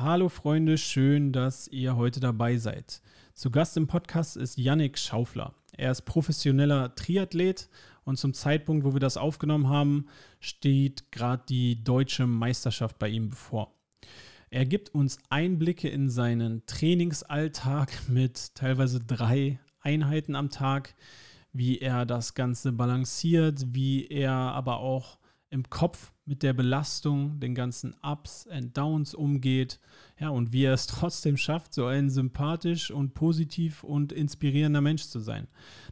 Hallo Freunde, schön, dass ihr heute dabei seid. Zu Gast im Podcast ist Yannick Schaufler. Er ist professioneller Triathlet und zum Zeitpunkt, wo wir das aufgenommen haben, steht gerade die deutsche Meisterschaft bei ihm bevor. Er gibt uns Einblicke in seinen Trainingsalltag mit teilweise drei Einheiten am Tag, wie er das Ganze balanciert, wie er aber auch im Kopf mit der Belastung, den ganzen Ups and Downs umgeht. Ja, und wie er es trotzdem schafft, so ein sympathisch und positiv und inspirierender Mensch zu sein.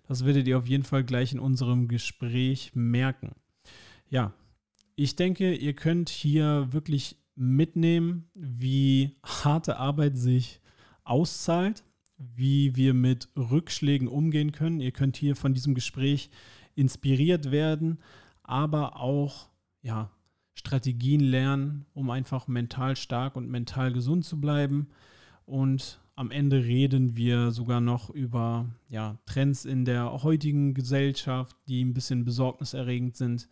Das werdet ihr auf jeden Fall gleich in unserem Gespräch merken. Ja, ich denke, ihr könnt hier wirklich mitnehmen, wie harte Arbeit sich auszahlt, wie wir mit Rückschlägen umgehen können. Ihr könnt hier von diesem Gespräch inspiriert werden, aber auch ja, Strategien lernen, um einfach mental stark und mental gesund zu bleiben. Und am Ende reden wir sogar noch über ja, Trends in der heutigen Gesellschaft, die ein bisschen besorgniserregend sind.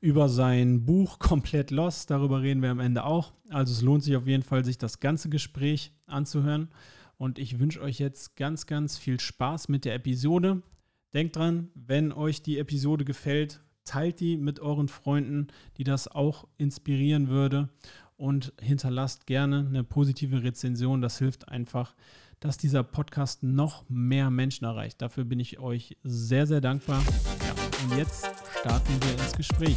Über sein Buch Komplett Lost, darüber reden wir am Ende auch. Also es lohnt sich auf jeden Fall, sich das ganze Gespräch anzuhören. Und ich wünsche euch jetzt ganz, ganz viel Spaß mit der Episode. Denkt dran, wenn euch die Episode gefällt, teilt die mit euren Freunden, die das auch inspirieren würde und hinterlasst gerne eine positive Rezension. Das hilft einfach, dass dieser Podcast noch mehr Menschen erreicht. Dafür bin ich euch sehr, sehr dankbar. Ja, und jetzt starten wir ins Gespräch.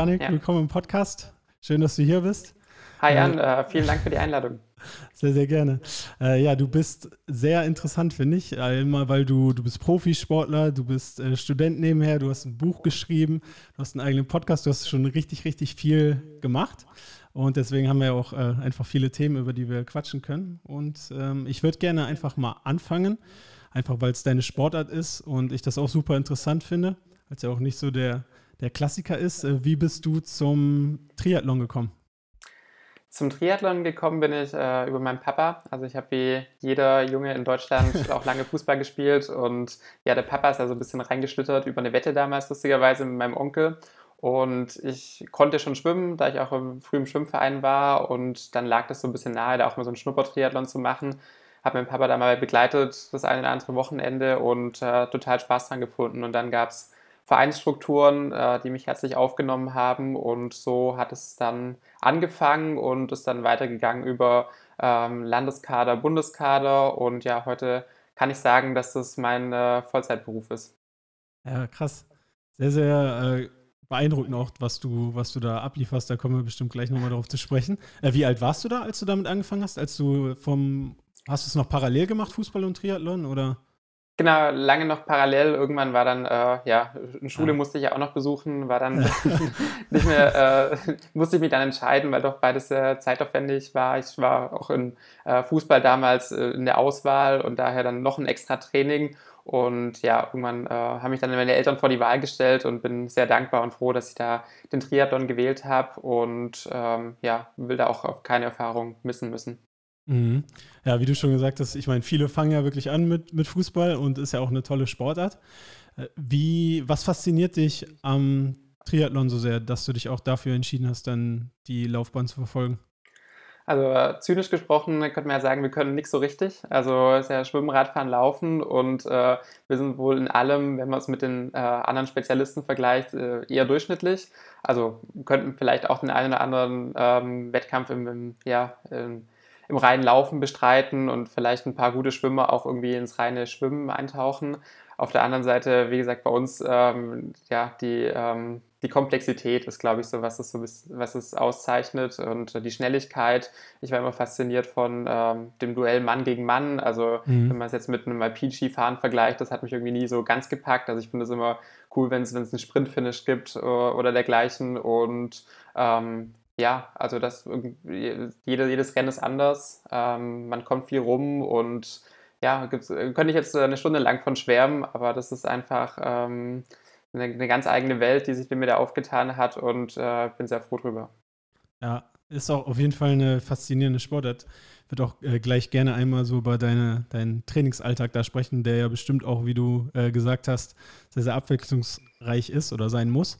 Janik, ja. willkommen im Podcast. Schön, dass du hier bist. Hi Jan, äh, äh, vielen Dank für die Einladung. Sehr, sehr gerne. Äh, ja, du bist sehr interessant, finde ich. Immer, weil du, du bist Profisportler, du bist äh, Student nebenher, du hast ein Buch geschrieben, du hast einen eigenen Podcast, du hast schon richtig, richtig viel gemacht. Und deswegen haben wir auch äh, einfach viele Themen, über die wir quatschen können. Und ähm, ich würde gerne einfach mal anfangen, einfach weil es deine Sportart ist und ich das auch super interessant finde, als ja auch nicht so der der Klassiker ist. Äh, wie bist du zum Triathlon gekommen? Zum Triathlon gekommen bin ich äh, über meinen Papa. Also ich habe wie jeder Junge in Deutschland auch lange Fußball gespielt und ja, der Papa ist da so ein bisschen reingeschlittert über eine Wette damals lustigerweise mit meinem Onkel. Und ich konnte schon schwimmen, da ich auch im frühen Schwimmverein war und dann lag das so ein bisschen nahe, da auch mal so einen Schnuppertriathlon zu machen. Habe meinen Papa da mal begleitet das eine oder andere Wochenende und äh, total Spaß dran gefunden. Und dann gab es Vereinsstrukturen, äh, die mich herzlich aufgenommen haben. Und so hat es dann angefangen und ist dann weitergegangen über ähm, Landeskader, Bundeskader. Und ja, heute kann ich sagen, dass das mein äh, Vollzeitberuf ist. Ja, krass. Sehr, sehr äh, beeindruckend auch, was du, was du da ablieferst. Da kommen wir bestimmt gleich nochmal darauf zu sprechen. Äh, wie alt warst du da, als du damit angefangen hast? Als du vom, hast du es noch parallel gemacht, Fußball und Triathlon, oder? Genau, lange noch parallel. Irgendwann war dann, äh, ja, eine Schule musste ich ja auch noch besuchen, war dann nicht mehr, äh, musste ich mich dann entscheiden, weil doch beides sehr zeitaufwendig war. Ich war auch in äh, Fußball damals äh, in der Auswahl und daher dann noch ein extra Training. Und ja, irgendwann äh, haben mich dann meine Eltern vor die Wahl gestellt und bin sehr dankbar und froh, dass ich da den Triathlon gewählt habe und ähm, ja, will da auch keine Erfahrung missen müssen. Mhm. Ja, wie du schon gesagt hast, ich meine, viele fangen ja wirklich an mit, mit Fußball und ist ja auch eine tolle Sportart. Äh, wie, was fasziniert dich am Triathlon so sehr, dass du dich auch dafür entschieden hast, dann die Laufbahn zu verfolgen? Also äh, zynisch gesprochen könnte man ja sagen, wir können nichts so richtig. Also ist ja Schwimmen, Radfahren, Laufen und äh, wir sind wohl in allem, wenn man es mit den äh, anderen Spezialisten vergleicht, äh, eher durchschnittlich. Also könnten vielleicht auch den einen oder anderen ähm, Wettkampf im, im ja, im im reinen Laufen bestreiten und vielleicht ein paar gute Schwimmer auch irgendwie ins reine Schwimmen eintauchen. Auf der anderen Seite, wie gesagt, bei uns, ähm, ja, die, ähm, die Komplexität ist, glaube ich, so, was es, so, was es auszeichnet und die Schnelligkeit. Ich war immer fasziniert von ähm, dem Duell Mann gegen Mann. Also, mhm. wenn man es jetzt mit einem Alpin-Skifahren vergleicht, das hat mich irgendwie nie so ganz gepackt. Also, ich finde es immer cool, wenn es einen Sprint-Finish gibt oder, äh, oder dergleichen. Und ähm, ja, also das jede, jedes Rennen ist anders. Ähm, man kommt viel rum und ja, gibt's, könnte ich jetzt eine Stunde lang von schwärmen, aber das ist einfach, ähm, eine, eine, ganz eigene Welt, die sich mir da aufgetan hat und äh, bin sehr froh drüber. Ja, ist auch auf jeden Fall eine faszinierende Sportart. Würde auch äh, gleich gerne einmal so über deine, deinen Trainingsalltag da sprechen, der ja bestimmt auch, wie du äh, gesagt hast, sehr, sehr abwechslungsreich ist oder sein muss.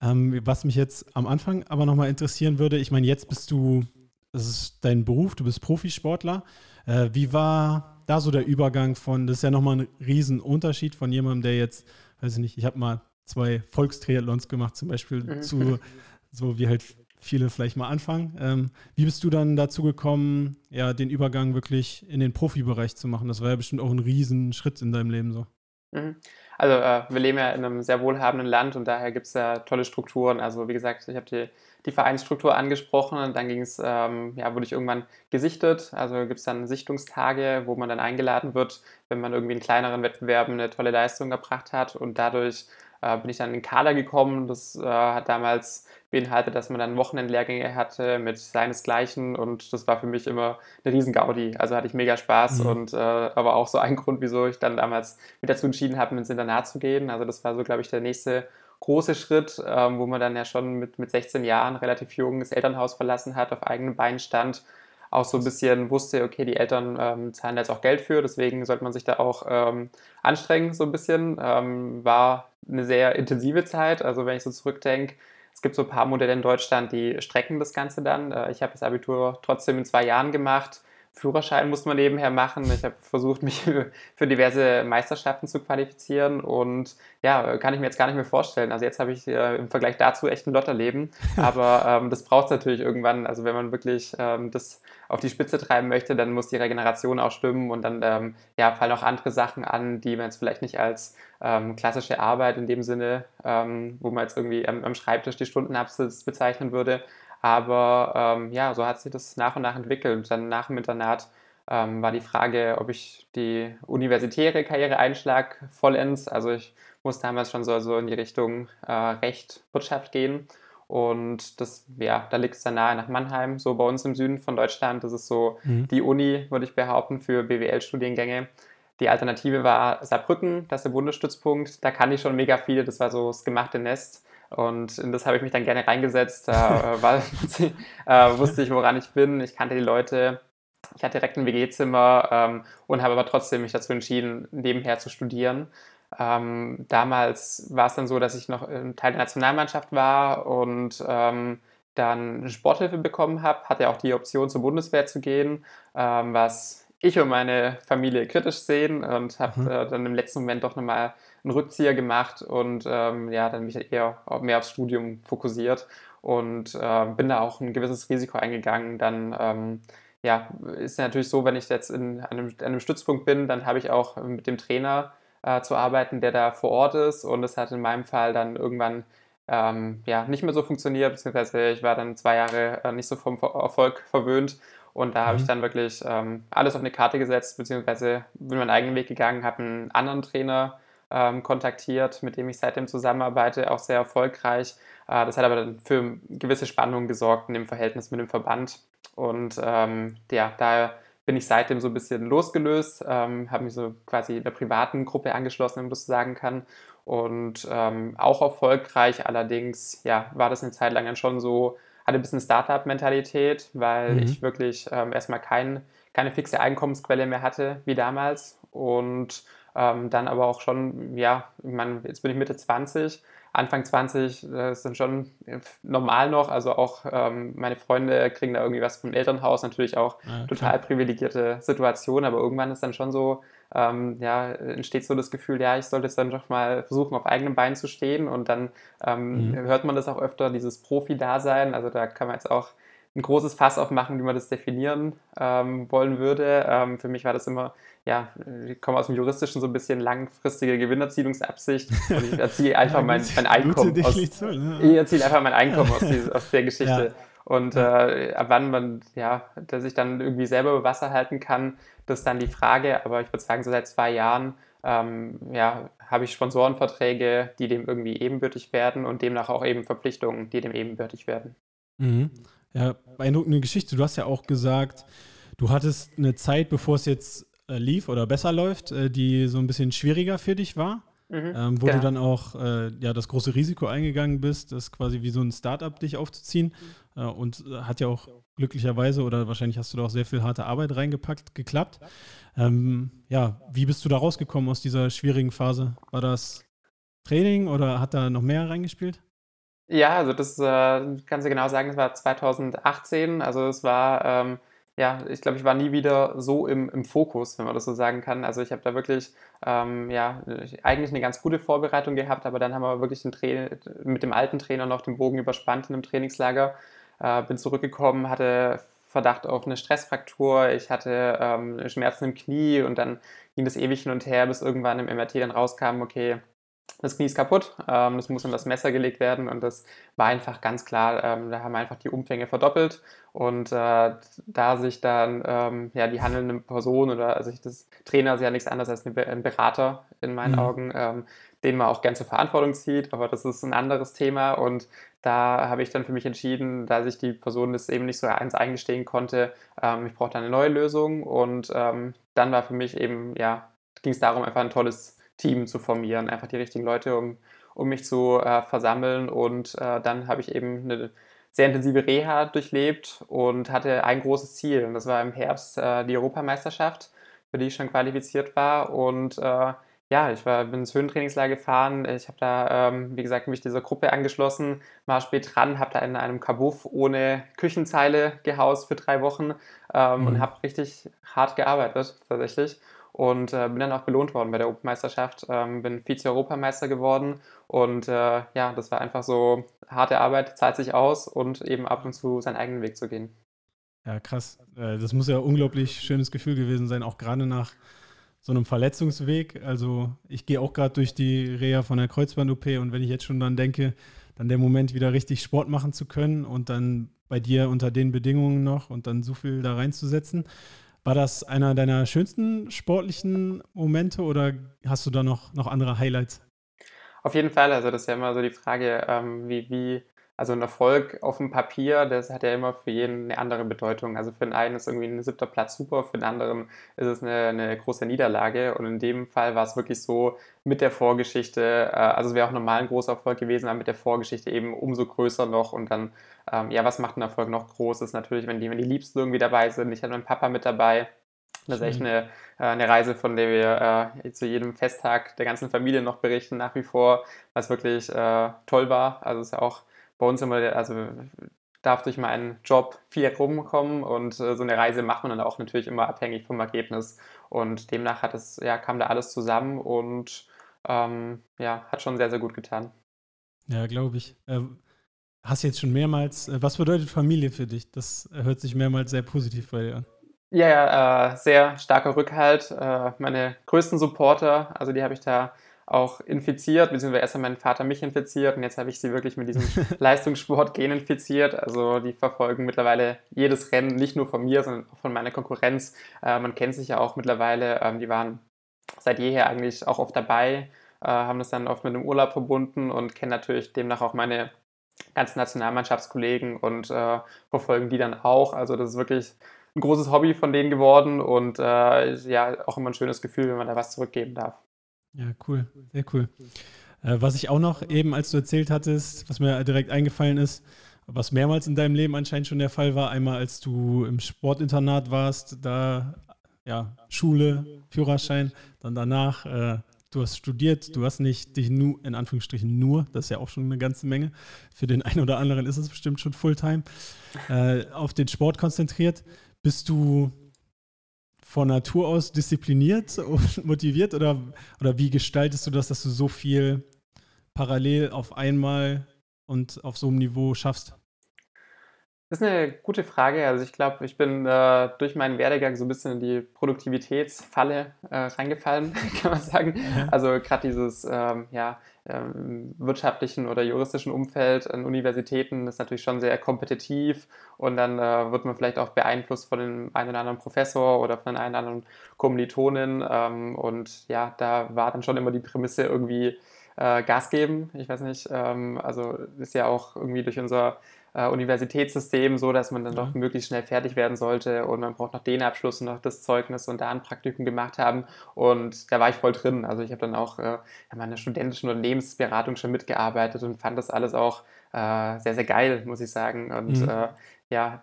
Ähm, was mich jetzt am Anfang aber nochmal interessieren würde, ich meine, jetzt bist du, das ist dein Beruf, du bist Profisportler. Äh, wie war da so der Übergang von, das ist ja nochmal ein Riesenunterschied von jemandem, der jetzt, weiß ich nicht, ich habe mal zwei Volkstriathlons gemacht, zum Beispiel mhm. zu, so wie halt viele vielleicht mal anfangen. Ähm, wie bist du dann dazu gekommen, ja, den Übergang wirklich in den Profibereich zu machen? Das war ja bestimmt auch ein Riesenschritt in deinem Leben so. Mhm. Also äh, wir leben ja in einem sehr wohlhabenden Land und daher gibt es ja tolle Strukturen. Also wie gesagt, ich habe die, die Vereinsstruktur angesprochen und dann ging es, ähm, ja, wurde ich irgendwann gesichtet. Also gibt es dann Sichtungstage, wo man dann eingeladen wird, wenn man irgendwie in kleineren Wettbewerben eine tolle Leistung gebracht hat und dadurch äh, bin ich dann in den Kader gekommen. Das äh, hat damals beinhaltet, dass man dann Wochenendlehrgänge hatte mit seinesgleichen und das war für mich immer eine riesen Gaudi. Also hatte ich mega Spaß mhm. und äh, aber auch so ein Grund, wieso ich dann damals mit dazu entschieden habe, ins Internat zu gehen. Also das war so, glaube ich, der nächste große Schritt, ähm, wo man dann ja schon mit, mit 16 Jahren relativ jung das Elternhaus verlassen hat, auf eigenen Beinen stand auch so ein bisschen wusste, okay, die Eltern ähm, zahlen jetzt auch Geld für, deswegen sollte man sich da auch ähm, anstrengen, so ein bisschen. Ähm, war eine sehr intensive Zeit. Also wenn ich so zurückdenke, es gibt so ein paar Modelle in Deutschland, die strecken das Ganze dann. Äh, ich habe das Abitur trotzdem in zwei Jahren gemacht. Führerschein musste man nebenher machen. Ich habe versucht, mich für diverse Meisterschaften zu qualifizieren und ja, kann ich mir jetzt gar nicht mehr vorstellen. Also jetzt habe ich äh, im Vergleich dazu echt ein Lotterleben, aber ähm, das braucht es natürlich irgendwann. Also wenn man wirklich ähm, das auf die Spitze treiben möchte, dann muss die Regeneration auch stimmen und dann ähm, ja, fallen auch andere Sachen an, die man jetzt vielleicht nicht als ähm, klassische Arbeit in dem Sinne, ähm, wo man jetzt irgendwie am, am Schreibtisch die Stunden absitzt, bezeichnen würde, aber ähm, ja, so hat sich das nach und nach entwickelt. Und dann nach dem Internat ähm, war die Frage, ob ich die universitäre Karriere einschlag vollends. Also ich musste damals schon so, so in die Richtung äh, Recht, Wirtschaft gehen. Und das, ja, da liegt es dann nahe nach Mannheim, so bei uns im Süden von Deutschland. Das ist so mhm. die Uni, würde ich behaupten, für BWL-Studiengänge. Die Alternative war Saarbrücken, das ist der Bundesstützpunkt. Da kann ich schon mega viel, das war so das gemachte Nest. Und in das habe ich mich dann gerne reingesetzt, äh, war, äh, wusste ich, woran ich bin. Ich kannte die Leute. Ich hatte direkt ein WG-Zimmer ähm, und habe aber trotzdem mich dazu entschieden, nebenher zu studieren. Ähm, damals war es dann so, dass ich noch Teil der Nationalmannschaft war und ähm, dann Sporthilfe bekommen habe, hatte auch die Option zur Bundeswehr zu gehen, ähm, was ich und meine Familie kritisch sehen und habe mhm. äh, dann im letzten Moment doch nochmal einen Rückzieher gemacht und ähm, ja, dann mich eher mehr aufs Studium fokussiert und äh, bin da auch ein gewisses Risiko eingegangen. Dann ähm, ja, ist natürlich so, wenn ich jetzt in einem, einem Stützpunkt bin, dann habe ich auch mit dem Trainer äh, zu arbeiten, der da vor Ort ist und das hat in meinem Fall dann irgendwann ähm, ja, nicht mehr so funktioniert, beziehungsweise ich war dann zwei Jahre äh, nicht so vom Erfolg verwöhnt und da habe ich mhm. dann wirklich ähm, alles auf eine Karte gesetzt, beziehungsweise bin meinen eigenen Weg gegangen, habe einen anderen Trainer ähm, kontaktiert, mit dem ich seitdem zusammenarbeite, auch sehr erfolgreich. Äh, das hat aber dann für gewisse Spannungen gesorgt in dem Verhältnis mit dem Verband. Und ähm, ja, da bin ich seitdem so ein bisschen losgelöst, ähm, habe mich so quasi der privaten Gruppe angeschlossen, wenn man das so sagen kann. Und ähm, auch erfolgreich, allerdings ja, war das eine Zeit lang dann schon so, hatte ein bisschen Startup-Mentalität, weil mhm. ich wirklich ähm, erstmal kein, keine fixe Einkommensquelle mehr hatte wie damals. Und ähm, dann aber auch schon, ja, ich meine, jetzt bin ich Mitte 20, Anfang 20 äh, ist dann schon normal noch. Also auch ähm, meine Freunde kriegen da irgendwie was vom Elternhaus, natürlich auch ja, total privilegierte Situation, aber irgendwann ist dann schon so, ähm, ja, entsteht so das Gefühl, ja, ich sollte jetzt dann doch mal versuchen, auf eigenen Beinen zu stehen und dann ähm, mhm. hört man das auch öfter, dieses Profi-Dasein. Also da kann man jetzt auch ein großes Fass aufmachen, wie man das definieren ähm, wollen würde. Ähm, für mich war das immer, ja, ich komme aus dem Juristischen so ein bisschen langfristige Gewinnerzielungsabsicht und ich erziehe einfach ja, mein, mein, Einkommen aus, so, ne? ich erziehe einfach mein Einkommen aus, die, aus der Geschichte. Ja. Und äh, ab wann man, ja, dass ich dann irgendwie selber über Wasser halten kann, das ist dann die Frage. Aber ich würde sagen, so seit zwei Jahren ähm, ja, habe ich Sponsorenverträge, die dem irgendwie ebenbürtig werden und demnach auch eben Verpflichtungen, die dem ebenbürtig werden. Mhm. Ja, beeindruckende Geschichte. Du hast ja auch gesagt, du hattest eine Zeit, bevor es jetzt lief oder besser läuft, äh, die so ein bisschen schwieriger für dich war. mhm, ähm, wo genau. du dann auch äh, ja, das große Risiko eingegangen bist, das quasi wie so ein Startup dich aufzuziehen. Äh, und äh, hat ja auch glücklicherweise oder wahrscheinlich hast du da auch sehr viel harte Arbeit reingepackt, geklappt. Ähm, ja, wie bist du da rausgekommen aus dieser schwierigen Phase? War das Training oder hat da noch mehr reingespielt? Ja, also das äh, kannst du genau sagen, das war 2018. Also es war ähm, ja, ich glaube, ich war nie wieder so im, im Fokus, wenn man das so sagen kann. Also ich habe da wirklich, ähm, ja, eigentlich eine ganz gute Vorbereitung gehabt, aber dann haben wir wirklich mit dem alten Trainer noch den Bogen überspannt in einem Trainingslager. Äh, bin zurückgekommen, hatte Verdacht auf eine Stressfraktur, ich hatte ähm, Schmerzen im Knie und dann ging das ewig hin und her, bis irgendwann im MRT dann rauskam, okay, das Knie ist kaputt, ähm, das muss in das Messer gelegt werden und das war einfach ganz klar, ähm, da haben wir einfach die Umfänge verdoppelt und äh, da sich dann ähm, ja, die handelnde Person oder also ich, das Trainer ist ja nichts anderes als ein Berater in meinen mhm. Augen, ähm, den man auch gern zur Verantwortung zieht, aber das ist ein anderes Thema und da habe ich dann für mich entschieden, da sich die Person das eben nicht so eins eingestehen konnte, ähm, ich brauche da eine neue Lösung und ähm, dann war für mich eben, ja, ging es darum, einfach ein tolles Team zu formieren, einfach die richtigen Leute, um, um mich zu äh, versammeln. Und äh, dann habe ich eben eine sehr intensive Reha durchlebt und hatte ein großes Ziel. Und das war im Herbst äh, die Europameisterschaft, für die ich schon qualifiziert war. Und äh, ja, ich war, bin ins Höhentrainingslager gefahren. Ich habe da, ähm, wie gesagt, mich dieser Gruppe angeschlossen, war spät dran, habe da in einem Kabuff ohne Küchenzeile gehaust für drei Wochen ähm, mhm. und habe richtig hart gearbeitet, tatsächlich und äh, bin dann auch belohnt worden bei der Open-Meisterschaft. Ähm, bin Vize-Europameister geworden und äh, ja, das war einfach so harte Arbeit, zahlt sich aus und eben ab und zu seinen eigenen Weg zu gehen. Ja, krass. Äh, das muss ja ein unglaublich schönes Gefühl gewesen sein, auch gerade nach so einem Verletzungsweg. Also ich gehe auch gerade durch die Reha von der Kreuzband-OP und wenn ich jetzt schon dann denke, dann der Moment wieder richtig Sport machen zu können und dann bei dir unter den Bedingungen noch und dann so viel da reinzusetzen. War das einer deiner schönsten sportlichen Momente oder hast du da noch, noch andere Highlights? Auf jeden Fall, also das ist ja immer so die Frage, ähm, wie, wie, also ein Erfolg auf dem Papier, das hat ja immer für jeden eine andere Bedeutung. Also für den einen ist irgendwie ein siebter Platz super, für den anderen ist es eine, eine große Niederlage. Und in dem Fall war es wirklich so mit der Vorgeschichte, äh, also es wäre auch normal ein großer Erfolg gewesen, aber mit der Vorgeschichte eben umso größer noch. Und dann, ähm, ja, was macht ein Erfolg noch groß? Ist natürlich, wenn die, wenn die Liebsten irgendwie dabei sind. Ich hatte meinen Papa mit dabei. Das ist echt eine, äh, eine Reise, von der wir äh, zu jedem Festtag der ganzen Familie noch berichten, nach wie vor, was wirklich äh, toll war. Also es ist ja auch bei uns immer, also darf durch meinen Job viel rumkommen und äh, so eine Reise macht man dann auch natürlich immer abhängig vom Ergebnis. Und demnach hat es, ja, kam da alles zusammen und ähm, ja, hat schon sehr, sehr gut getan. Ja, glaube ich. Äh, hast jetzt schon mehrmals, äh, was bedeutet Familie für dich? Das hört sich mehrmals sehr positiv bei dir an. Ja, ja, äh, sehr starker Rückhalt. Äh, meine größten Supporter, also die habe ich da auch infiziert, beziehungsweise erst hat mein Vater mich infiziert und jetzt habe ich sie wirklich mit diesem Leistungssport-Gen infiziert. Also die verfolgen mittlerweile jedes Rennen, nicht nur von mir, sondern auch von meiner Konkurrenz. Äh, man kennt sich ja auch mittlerweile, ähm, die waren seit jeher eigentlich auch oft dabei, äh, haben das dann oft mit einem Urlaub verbunden und kennen natürlich demnach auch meine ganzen Nationalmannschaftskollegen und äh, verfolgen die dann auch. Also das ist wirklich ein großes Hobby von denen geworden und äh, ja, auch immer ein schönes Gefühl, wenn man da was zurückgeben darf. Ja, cool, sehr cool. Äh, was ich auch noch eben, als du erzählt hattest, was mir direkt eingefallen ist, was mehrmals in deinem Leben anscheinend schon der Fall war, einmal als du im Sportinternat warst, da ja, Schule, Führerschein, dann danach, äh, du hast studiert, du hast nicht dich nur, in Anführungsstrichen nur, das ist ja auch schon eine ganze Menge, für den einen oder anderen ist es bestimmt schon Fulltime, äh, auf den Sport konzentriert. Bist du von Natur aus diszipliniert und motiviert oder, oder wie gestaltest du das, dass du so viel parallel auf einmal und auf so einem Niveau schaffst? Das ist eine gute Frage. Also ich glaube, ich bin äh, durch meinen Werdegang so ein bisschen in die Produktivitätsfalle äh, reingefallen, kann man sagen. Ja. Also gerade dieses ähm, ja, ähm, wirtschaftlichen oder juristischen Umfeld an Universitäten ist natürlich schon sehr kompetitiv und dann äh, wird man vielleicht auch beeinflusst von dem einen oder anderen Professor oder von einer anderen Kommilitonin. Ähm, und ja, da war dann schon immer die Prämisse irgendwie äh, Gas geben. Ich weiß nicht, ähm, also ist ja auch irgendwie durch unser äh, Universitätssystem so, dass man dann doch möglichst schnell fertig werden sollte und man braucht noch den Abschluss und noch das Zeugnis und da ein Praktikum gemacht haben und da war ich voll drin. Also ich habe dann auch äh, in meiner studentischen Unternehmensberatung schon mitgearbeitet und fand das alles auch äh, sehr, sehr geil, muss ich sagen. Und mhm. Äh, ja,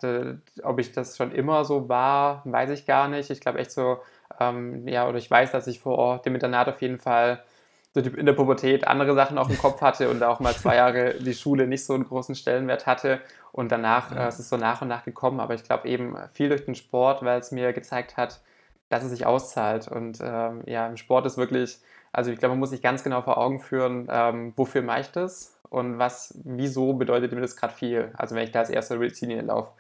ob ich das schon immer so war, weiß ich gar nicht. Ich glaube echt so, ähm, ja, oder ich weiß, dass ich vor dem Internat auf jeden Fall in der Pubertät andere Sachen auch im Kopf hatte und auch mal zwei Jahre die Schule nicht so einen großen Stellenwert hatte. Und danach äh, es ist es so nach und nach gekommen. Aber ich glaube eben viel durch den Sport, weil es mir gezeigt hat, dass es sich auszahlt. Und ähm, ja, im Sport ist wirklich, also ich glaube, man muss sich ganz genau vor Augen führen, ähm, wofür mache ich das und was, wieso bedeutet mir das gerade viel. Also wenn ich da als erster Ziellinie laufe,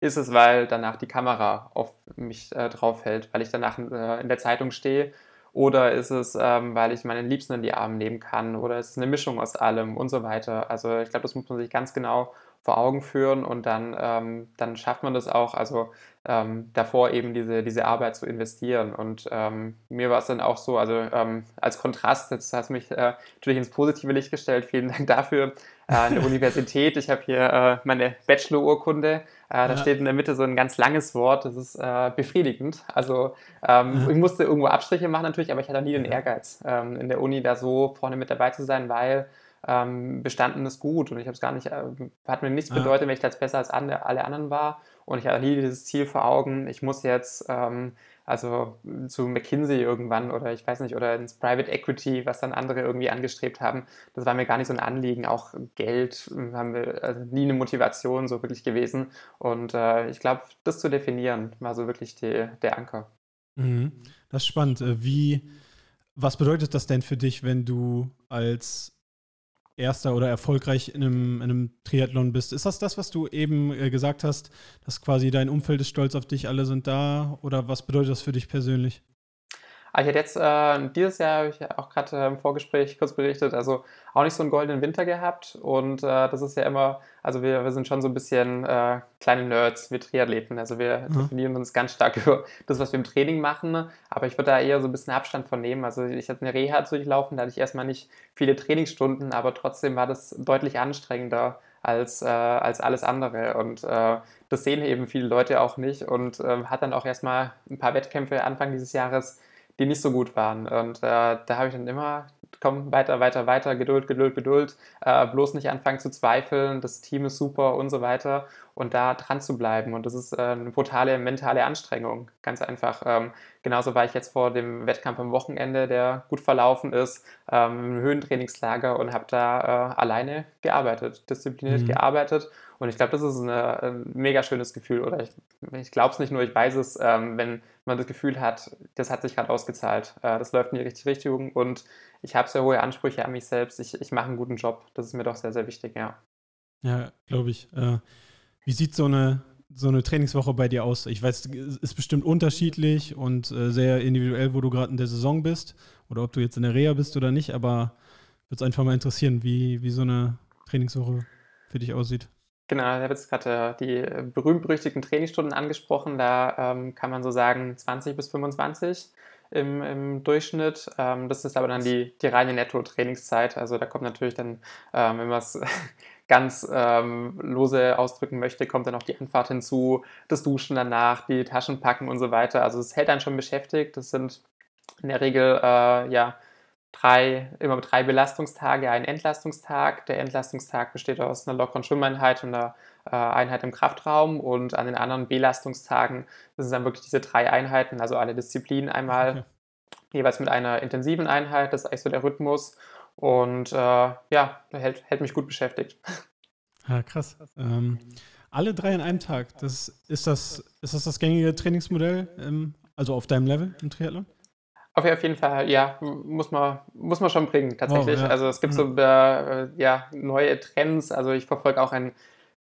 ist es, weil danach die Kamera auf mich äh, drauf hält, weil ich danach äh, in der Zeitung stehe oder ist es, ähm, weil ich meinen Liebsten in die Arme nehmen kann? Oder ist es eine Mischung aus allem und so weiter? Also ich glaube, das muss man sich ganz genau vor Augen führen und dann, ähm, dann schafft man das auch, also ähm, davor eben diese, diese Arbeit zu investieren. Und ähm, mir war es dann auch so, also ähm, als Kontrast, jetzt hast du mich äh, natürlich ins positive Licht gestellt, vielen Dank dafür, äh, an der Universität. Ich habe hier äh, meine Bachelor-Urkunde. Äh, da ja. steht in der Mitte so ein ganz langes Wort, das ist äh, befriedigend. Also ähm, ich musste irgendwo Abstriche machen natürlich, aber ich hatte nie den Ehrgeiz, ähm, in der Uni da so vorne mit dabei zu sein, weil ähm, bestanden ist gut und ich habe es gar nicht, äh, hat mir nichts bedeutet, wenn ich jetzt besser als alle anderen war und ich hatte nie dieses Ziel vor Augen, ich muss jetzt ähm, also zu McKinsey irgendwann oder ich weiß nicht, oder ins Private Equity, was dann andere irgendwie angestrebt haben, das war mir gar nicht so ein Anliegen. Auch Geld äh, haben wir also nie eine Motivation so wirklich gewesen und äh, ich glaube, das zu definieren war so wirklich die, der Anker. Mhm. Das ist spannend. Äh, wie, was bedeutet das denn für dich, wenn du als Erster oder erfolgreich in einem, in einem, Triathlon bist. Ist das das, was du eben äh, gesagt hast, dass quasi dein Umfeld ist stolz auf dich, alle sind da? Oder was bedeutet das für dich persönlich? Aber ich hatte jetzt äh, dieses Jahr, habe ich auch gerade äh, im Vorgespräch kurz berichtet, also auch nicht so einen goldenen Winter gehabt. Und äh, das ist ja immer, also wir, wir sind schon so ein bisschen äh, kleine Nerds, wir Triathleten. Also wir mhm. definieren uns ganz stark über das, was wir im Training machen. Aber ich würde da eher so ein bisschen Abstand von nehmen. Also ich hatte eine Reha durchlaufen, da hatte ich erstmal nicht viele Trainingsstunden, aber trotzdem war das deutlich anstrengender als, äh, als alles andere. Und äh, das sehen eben viele Leute auch nicht. Und äh, hat dann auch erstmal ein paar Wettkämpfe Anfang dieses Jahres die nicht so gut waren. Und äh, da habe ich dann immer, komm, weiter, weiter, weiter, Geduld, Geduld, Geduld, äh, bloß nicht anfangen zu zweifeln, das Team ist super und so weiter und da dran zu bleiben. Und das ist äh, eine brutale mentale Anstrengung, ganz einfach. Ähm, genauso war ich jetzt vor dem Wettkampf am Wochenende, der gut verlaufen ist, ähm, im Höhentrainingslager und habe da äh, alleine gearbeitet, diszipliniert mhm. gearbeitet und ich glaube, das ist eine, ein mega schönes Gefühl. Oder ich, ich glaube es nicht nur, ich weiß es, ähm, wenn man das Gefühl hat, das hat sich gerade ausgezahlt. Äh, das läuft in die richtige Richtung und ich habe sehr hohe Ansprüche an mich selbst. Ich, ich mache einen guten Job. Das ist mir doch sehr, sehr wichtig, ja. Ja, glaube ich. Äh, wie sieht so eine, so eine Trainingswoche bei dir aus? Ich weiß, es ist bestimmt unterschiedlich und äh, sehr individuell, wo du gerade in der Saison bist oder ob du jetzt in der Reha bist oder nicht, aber würde es einfach mal interessieren, wie, wie so eine Trainingswoche für dich aussieht. Genau, ich habe jetzt gerade äh, die berühmt-berüchtigten Trainingsstunden angesprochen. Da ähm, kann man so sagen 20 bis 25 im, im Durchschnitt. Ähm, das ist aber dann die, die reine Netto-Trainingszeit. Also da kommt natürlich dann, ähm, wenn man es ganz ähm, lose ausdrücken möchte, kommt dann auch die Anfahrt hinzu, das Duschen danach, die Taschen packen und so weiter. Also es hält einen schon beschäftigt. Das sind in der Regel äh, ja drei, immer drei Belastungstage, ein Entlastungstag. Der Entlastungstag besteht aus einer lockeren Schwimmeinheit und einer äh, Einheit im Kraftraum und an den anderen Belastungstagen das sind dann wirklich diese drei Einheiten, also alle Disziplinen einmal okay. jeweils mit einer intensiven Einheit, das ist eigentlich so der Rhythmus und äh, ja, hält, hält mich gut beschäftigt. Ja, krass. Ähm, alle drei an einem Tag, das, ist, das, ist das das gängige Trainingsmodell, ähm, also auf deinem Level im Triathlon? Auf jeden Fall, ja, muss man, muss man schon bringen, tatsächlich. Oh, ja. Also es gibt so äh, ja, neue Trends. Also ich verfolge auch ein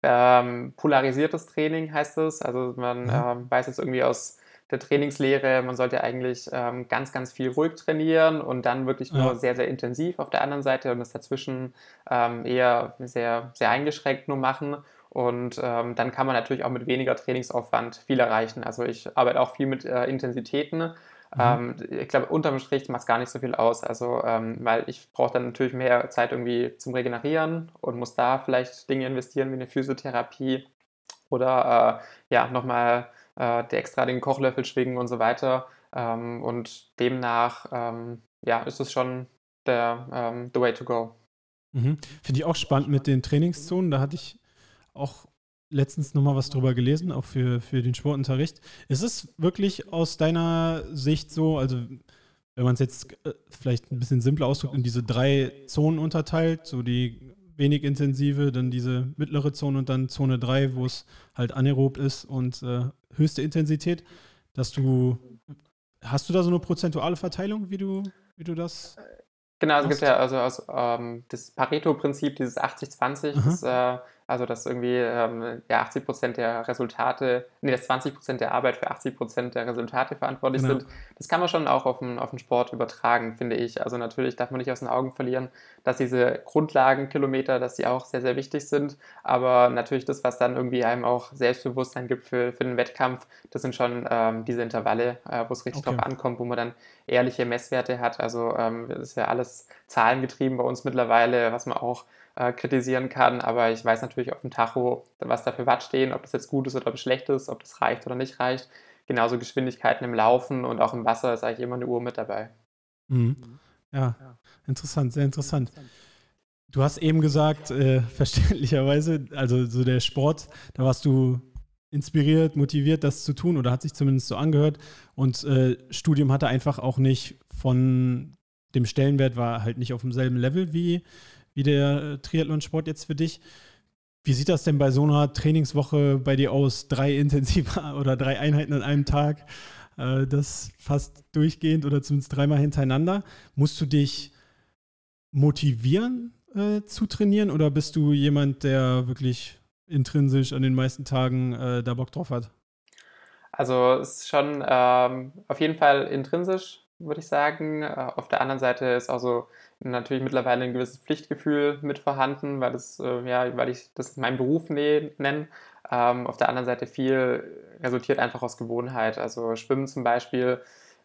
ähm, polarisiertes Training, heißt es. Also man mhm. ähm, weiß jetzt irgendwie aus der Trainingslehre, man sollte eigentlich ähm, ganz, ganz viel ruhig trainieren und dann wirklich nur ja. sehr, sehr intensiv auf der anderen Seite und das dazwischen ähm, eher sehr, sehr eingeschränkt nur machen. Und ähm, dann kann man natürlich auch mit weniger Trainingsaufwand viel erreichen. Also ich arbeite auch viel mit äh, Intensitäten Mhm. Ähm, ich glaube, unterm Strich macht es gar nicht so viel aus. Also, ähm, weil ich brauche dann natürlich mehr Zeit irgendwie zum Regenerieren und muss da vielleicht Dinge investieren wie eine Physiotherapie oder äh, ja, nochmal äh, extra den Kochlöffel schwingen und so weiter. Ähm, und demnach ähm, ja, ist es schon der ähm, the way to go. Mhm. Finde ich auch spannend mit den Trainingszonen. Da hatte ich auch letztens nochmal was drüber gelesen, auch für, für den Sportunterricht. Ist es wirklich aus deiner Sicht so, also wenn man es jetzt äh, vielleicht ein bisschen simpler ausdrückt, in diese drei Zonen unterteilt, so die wenig intensive, dann diese mittlere Zone und dann Zone 3, wo es halt anaerob ist und äh, höchste Intensität, dass du, hast du da so eine prozentuale Verteilung, wie du, wie du das Genau, also es gibt ja also, also ähm, das Pareto-Prinzip, dieses 80-20, äh, also dass irgendwie ähm, ja, 80 Prozent der Resultate, nee, dass 20 Prozent der Arbeit für 80 Prozent der Resultate verantwortlich genau. sind. Das kann man schon auch auf den, auf den Sport übertragen, finde ich. Also natürlich darf man nicht aus den Augen verlieren, dass diese Grundlagenkilometer, dass die auch sehr, sehr wichtig sind. Aber natürlich das, was dann irgendwie einem auch Selbstbewusstsein gibt für, für den Wettkampf, das sind schon ähm, diese Intervalle, äh, wo es richtig okay. drauf ankommt, wo man dann ehrliche Messwerte hat. Also ähm, das ist ja alles zahlengetrieben bei uns mittlerweile, was man auch äh, kritisieren kann, aber ich weiß natürlich auf dem Tacho, was da für Watt stehen, ob das jetzt gut ist oder ob es schlecht ist, ob das reicht oder nicht reicht. Genauso Geschwindigkeiten im Laufen und auch im Wasser ist eigentlich immer eine Uhr mit dabei. Mhm. Ja, interessant, sehr interessant. Du hast eben gesagt, äh, verständlicherweise, also so der Sport, da warst du inspiriert, motiviert, das zu tun oder hat sich zumindest so angehört. Und äh, Studium hatte einfach auch nicht von dem Stellenwert, war halt nicht auf demselben Level wie, wie der äh, Triathlonsport jetzt für dich. Wie sieht das denn bei so einer Trainingswoche bei dir aus? Drei intensive oder drei Einheiten an einem Tag, äh, das fast durchgehend oder zumindest dreimal hintereinander. Musst du dich motivieren äh, zu trainieren oder bist du jemand, der wirklich intrinsisch an den meisten Tagen äh, da Bock drauf hat? Also es ist schon ähm, auf jeden Fall intrinsisch, würde ich sagen. Äh, auf der anderen Seite ist auch so natürlich mittlerweile ein gewisses Pflichtgefühl mit vorhanden, weil, das, äh, ja, weil ich das meinen Beruf ne, nenne. Ähm, auf der anderen Seite viel resultiert einfach aus Gewohnheit. Also Schwimmen zum Beispiel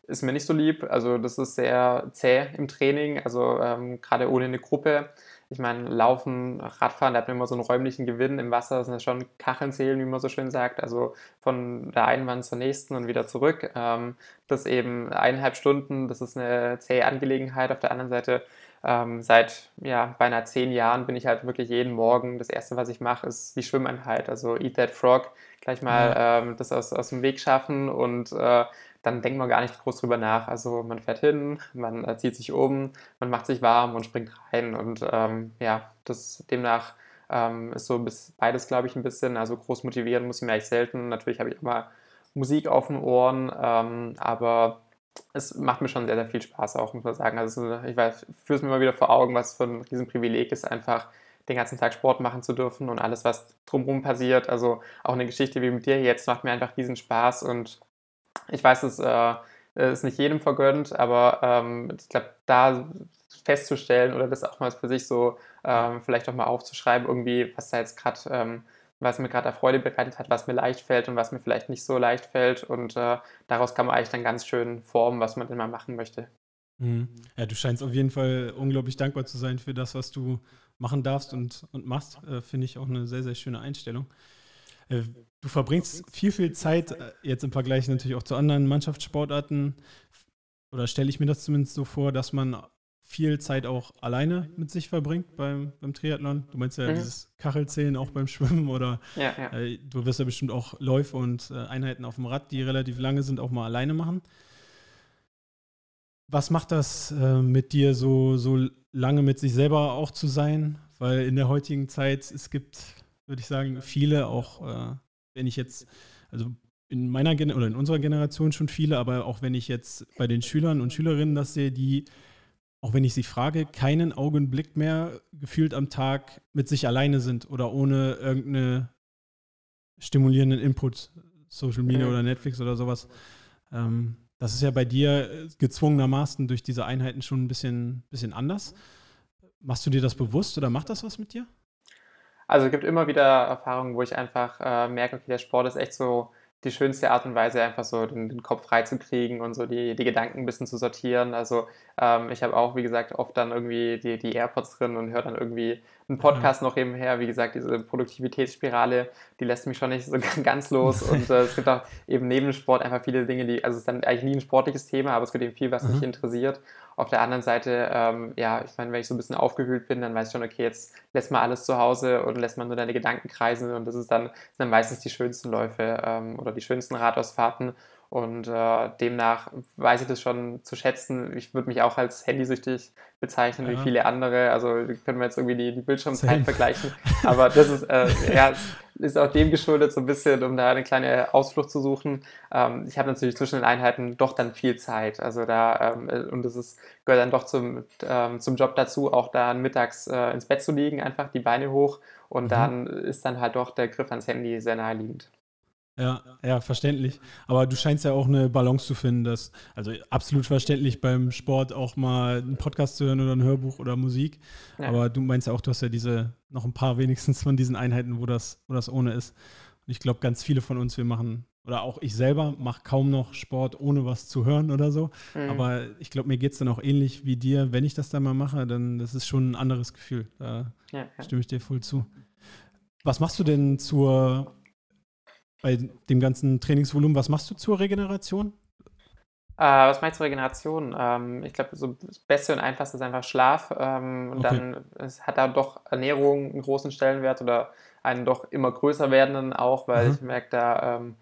ist mir nicht so lieb. Also das ist sehr zäh im Training, also ähm, gerade ohne eine Gruppe. Ich meine, Laufen, Radfahren, da hat man immer so einen räumlichen Gewinn im Wasser, das sind ja schon Kacheln zählen, wie man so schön sagt, also von der einen Wand zur nächsten und wieder zurück. Ähm, das eben eineinhalb Stunden, das ist eine zähe Angelegenheit. Auf der anderen Seite ähm, seit ja, beinahe zehn Jahren bin ich halt wirklich jeden Morgen, das Erste, was ich mache, ist die Schwimmeinheit, also Eat That Frog, gleich mal ähm, das aus, aus dem Weg schaffen und äh, dann denkt man gar nicht groß drüber nach. Also man fährt hin, man äh, zieht sich um, man macht sich warm und springt rein und ähm, ja, das demnach ähm, ist so bis, beides, glaube ich, ein bisschen, also groß motivieren muss ich mir eigentlich selten. Natürlich habe ich immer Musik auf den Ohren, ähm, aber es macht mir schon sehr, sehr viel Spaß auch, muss man sagen. Also ich weiß, führe es mir immer wieder vor Augen, was für ein Riesenprivileg ist, einfach den ganzen Tag Sport machen zu dürfen und alles, was drumherum passiert. Also auch eine Geschichte wie mit dir jetzt macht mir einfach riesen Spaß und ich weiß, es äh, ist nicht jedem vergönnt, aber ähm, ich glaube, da festzustellen oder das auch mal für sich so ähm, vielleicht auch mal aufzuschreiben, irgendwie, was da jetzt gerade ähm, was mir gerade Freude bereitet hat, was mir leicht fällt und was mir vielleicht nicht so leicht fällt. Und äh, daraus kann man eigentlich dann ganz schön formen, was man denn mal machen möchte. Mhm. Ja, du scheinst auf jeden Fall unglaublich dankbar zu sein für das, was du machen darfst und, und machst. Äh, Finde ich auch eine sehr, sehr schöne Einstellung. Äh, du verbringst viel, viel Zeit, äh, jetzt im Vergleich natürlich auch zu anderen Mannschaftssportarten, oder stelle ich mir das zumindest so vor, dass man viel Zeit auch alleine mit sich verbringt beim, beim Triathlon. Du meinst ja mhm. dieses Kachelzählen auch beim Schwimmen oder ja, ja. Äh, du wirst ja bestimmt auch Läufe und äh, Einheiten auf dem Rad, die relativ lange sind, auch mal alleine machen. Was macht das äh, mit dir, so, so lange mit sich selber auch zu sein? Weil in der heutigen Zeit, es gibt, würde ich sagen, viele, auch äh, wenn ich jetzt, also in meiner Gen oder in unserer Generation schon viele, aber auch wenn ich jetzt bei den Schülern und Schülerinnen das sehe, die auch wenn ich sie frage, keinen Augenblick mehr gefühlt am Tag mit sich alleine sind oder ohne irgendeine stimulierenden Input, Social Media oder Netflix oder sowas. Ähm, das ist ja bei dir gezwungenermaßen durch diese Einheiten schon ein bisschen, bisschen anders. Machst du dir das bewusst oder macht das was mit dir? Also es gibt immer wieder Erfahrungen, wo ich einfach äh, merke, okay, der Sport ist echt so die schönste Art und Weise, einfach so den, den Kopf freizukriegen und so die, die Gedanken ein bisschen zu sortieren. Also ähm, ich habe auch, wie gesagt, oft dann irgendwie die, die AirPods drin und höre dann irgendwie einen Podcast ja. noch nebenher. Wie gesagt, diese Produktivitätsspirale, die lässt mich schon nicht so ganz los. Und äh, es gibt auch eben neben Sport einfach viele Dinge, die, also es ist dann eigentlich nie ein sportliches Thema, aber es gibt eben viel, was mhm. mich interessiert. Auf der anderen Seite, ähm, ja, ich meine, wenn ich so ein bisschen aufgewühlt bin, dann weiß ich schon, okay, jetzt lässt man alles zu Hause und lässt man nur deine Gedanken kreisen und das ist dann, sind dann meistens die schönsten Läufe ähm, oder die schönsten Radausfahrten. Und äh, demnach weiß ich das schon zu schätzen. Ich würde mich auch als handysüchtig bezeichnen, ja. wie viele andere. Also können wir jetzt irgendwie die, die Bildschirmzeit vergleichen. Aber das ist, äh, ja, ist auch dem geschuldet, so ein bisschen, um da eine kleine Ausflucht zu suchen. Ähm, ich habe natürlich zwischen den Einheiten doch dann viel Zeit. Also da, ähm, und das ist, gehört dann doch zum, ähm, zum Job dazu, auch da mittags äh, ins Bett zu liegen, einfach die Beine hoch. Und mhm. dann ist dann halt doch der Griff ans Handy sehr naheliegend. Ja, ja, verständlich. Aber du scheinst ja auch eine Balance zu finden, dass, also absolut verständlich beim Sport auch mal einen Podcast zu hören oder ein Hörbuch oder Musik. Ja. Aber du meinst ja auch, du hast ja diese, noch ein paar wenigstens von diesen Einheiten, wo das, wo das ohne ist. Und ich glaube, ganz viele von uns, wir machen, oder auch ich selber, mache kaum noch Sport, ohne was zu hören oder so. Mhm. Aber ich glaube, mir geht es dann auch ähnlich wie dir. Wenn ich das dann mal mache, dann das ist schon ein anderes Gefühl. Da ja, ja. stimme ich dir voll zu. Was machst du denn zur bei dem ganzen Trainingsvolumen. Was machst du zur Regeneration? Äh, was mache ich zur Regeneration? Ähm, ich glaube, so das Beste und Einfachste ist einfach Schlaf. Ähm, und okay. dann es hat da doch Ernährung einen großen Stellenwert oder einen doch immer größer werdenden auch, weil mhm. ich merke, da ähm,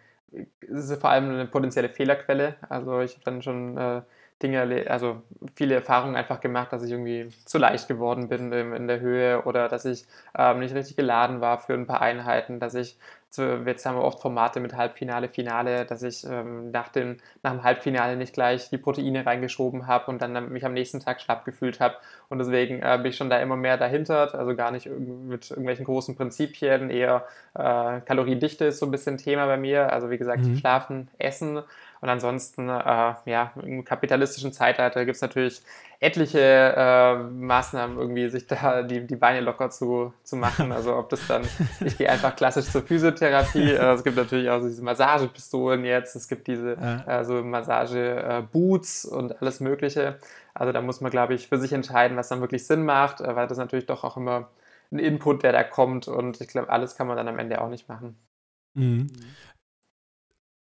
ist vor allem eine potenzielle Fehlerquelle. Also ich habe dann schon äh, Dinge, also viele Erfahrungen einfach gemacht, dass ich irgendwie zu leicht geworden bin in der Höhe oder dass ich ähm, nicht richtig geladen war für ein paar Einheiten, dass ich jetzt haben wir oft Formate mit Halbfinale, Finale, dass ich ähm, nach, dem, nach dem Halbfinale nicht gleich die Proteine reingeschoben habe und dann mich am nächsten Tag schlapp gefühlt habe. Und deswegen äh, bin ich schon da immer mehr dahinter, also gar nicht mit irgendwelchen großen Prinzipien, eher äh, Kaloriendichte ist so ein bisschen Thema bei mir. Also wie gesagt, mhm. Schlafen, Essen und ansonsten, äh, ja, im kapitalistischen Zeitalter gibt es natürlich etliche äh, Maßnahmen, irgendwie sich da die, die Beine locker zu, zu machen. Also ob das dann, ich gehe einfach klassisch zur Physiotherapie. Äh, es gibt natürlich auch so diese Massagepistolen jetzt, es gibt diese ja. äh, so Massageboots und alles Mögliche. Also da muss man, glaube ich, für sich entscheiden, was dann wirklich Sinn macht, äh, weil das natürlich doch auch immer ein Input, der da kommt und ich glaube, alles kann man dann am Ende auch nicht machen. Mhm.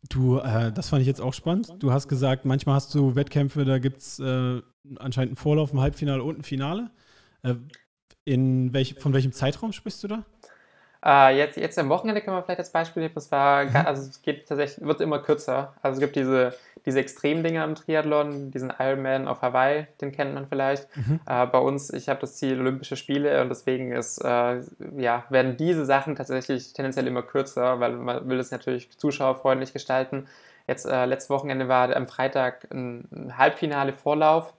Du, äh, das fand ich jetzt auch spannend. Du hast gesagt, manchmal hast du Wettkämpfe, da gibt es äh, anscheinend einen Vorlauf, ein Halbfinale und ein Finale. Äh, in welch, von welchem Zeitraum sprichst du da? Äh, jetzt, jetzt am Wochenende können wir vielleicht als Beispiel nehmen. Das war, mhm. also es geht tatsächlich, wird immer kürzer. Also es gibt diese, diese Extremdinger im Triathlon, diesen Ironman auf Hawaii, den kennt man vielleicht. Mhm. Äh, bei uns, ich habe das Ziel Olympische Spiele und deswegen ist, äh, ja, werden diese Sachen tatsächlich tendenziell immer kürzer, weil man will es natürlich zuschauerfreundlich gestalten. Jetzt äh, letztes Wochenende war am Freitag ein, ein Halbfinale Vorlauf,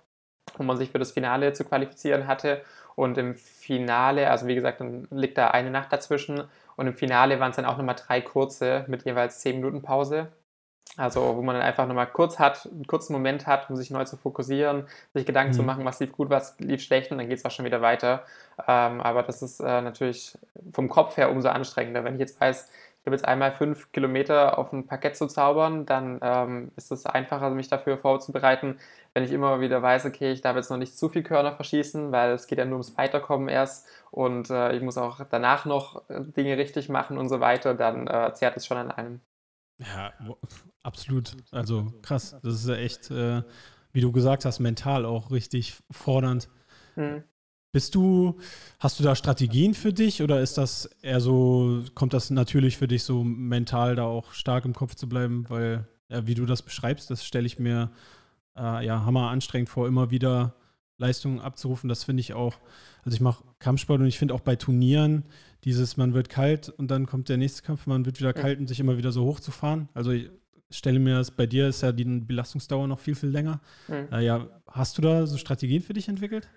wo man sich für das Finale zu qualifizieren hatte. Und im Finale, also wie gesagt, dann liegt da eine Nacht dazwischen. Und im Finale waren es dann auch nochmal drei kurze mit jeweils 10 Minuten Pause. Also wo man dann einfach nochmal kurz hat, einen kurzen Moment hat, um sich neu zu fokussieren, sich Gedanken mhm. zu machen, was lief gut, was lief schlecht und dann geht es auch schon wieder weiter. Ähm, aber das ist äh, natürlich vom Kopf her umso anstrengender. Wenn ich jetzt weiß, habe jetzt einmal fünf Kilometer auf ein Parkett zu zaubern, dann ähm, ist es einfacher, mich dafür vorzubereiten, wenn ich immer wieder weiß, okay, ich darf jetzt noch nicht zu viel Körner verschießen, weil es geht ja nur ums Weiterkommen erst und äh, ich muss auch danach noch äh, Dinge richtig machen und so weiter, dann äh, zehrt es schon an einem. Ja, absolut. Also krass. Das ist ja echt, äh, wie du gesagt hast, mental auch richtig fordernd. Hm. Bist du, hast du da Strategien für dich oder ist das eher so, kommt das natürlich für dich so mental da auch stark im Kopf zu bleiben? Weil, ja, wie du das beschreibst, das stelle ich mir äh, ja hammer anstrengend vor, immer wieder Leistungen abzurufen. Das finde ich auch, also ich mache Kampfsport und ich finde auch bei Turnieren dieses, man wird kalt und dann kommt der nächste Kampf, man wird wieder kalt und sich immer wieder so hochzufahren. Also ich stelle mir das, bei dir ist ja die Belastungsdauer noch viel, viel länger. Mhm. Äh, ja, hast du da so Strategien für dich entwickelt?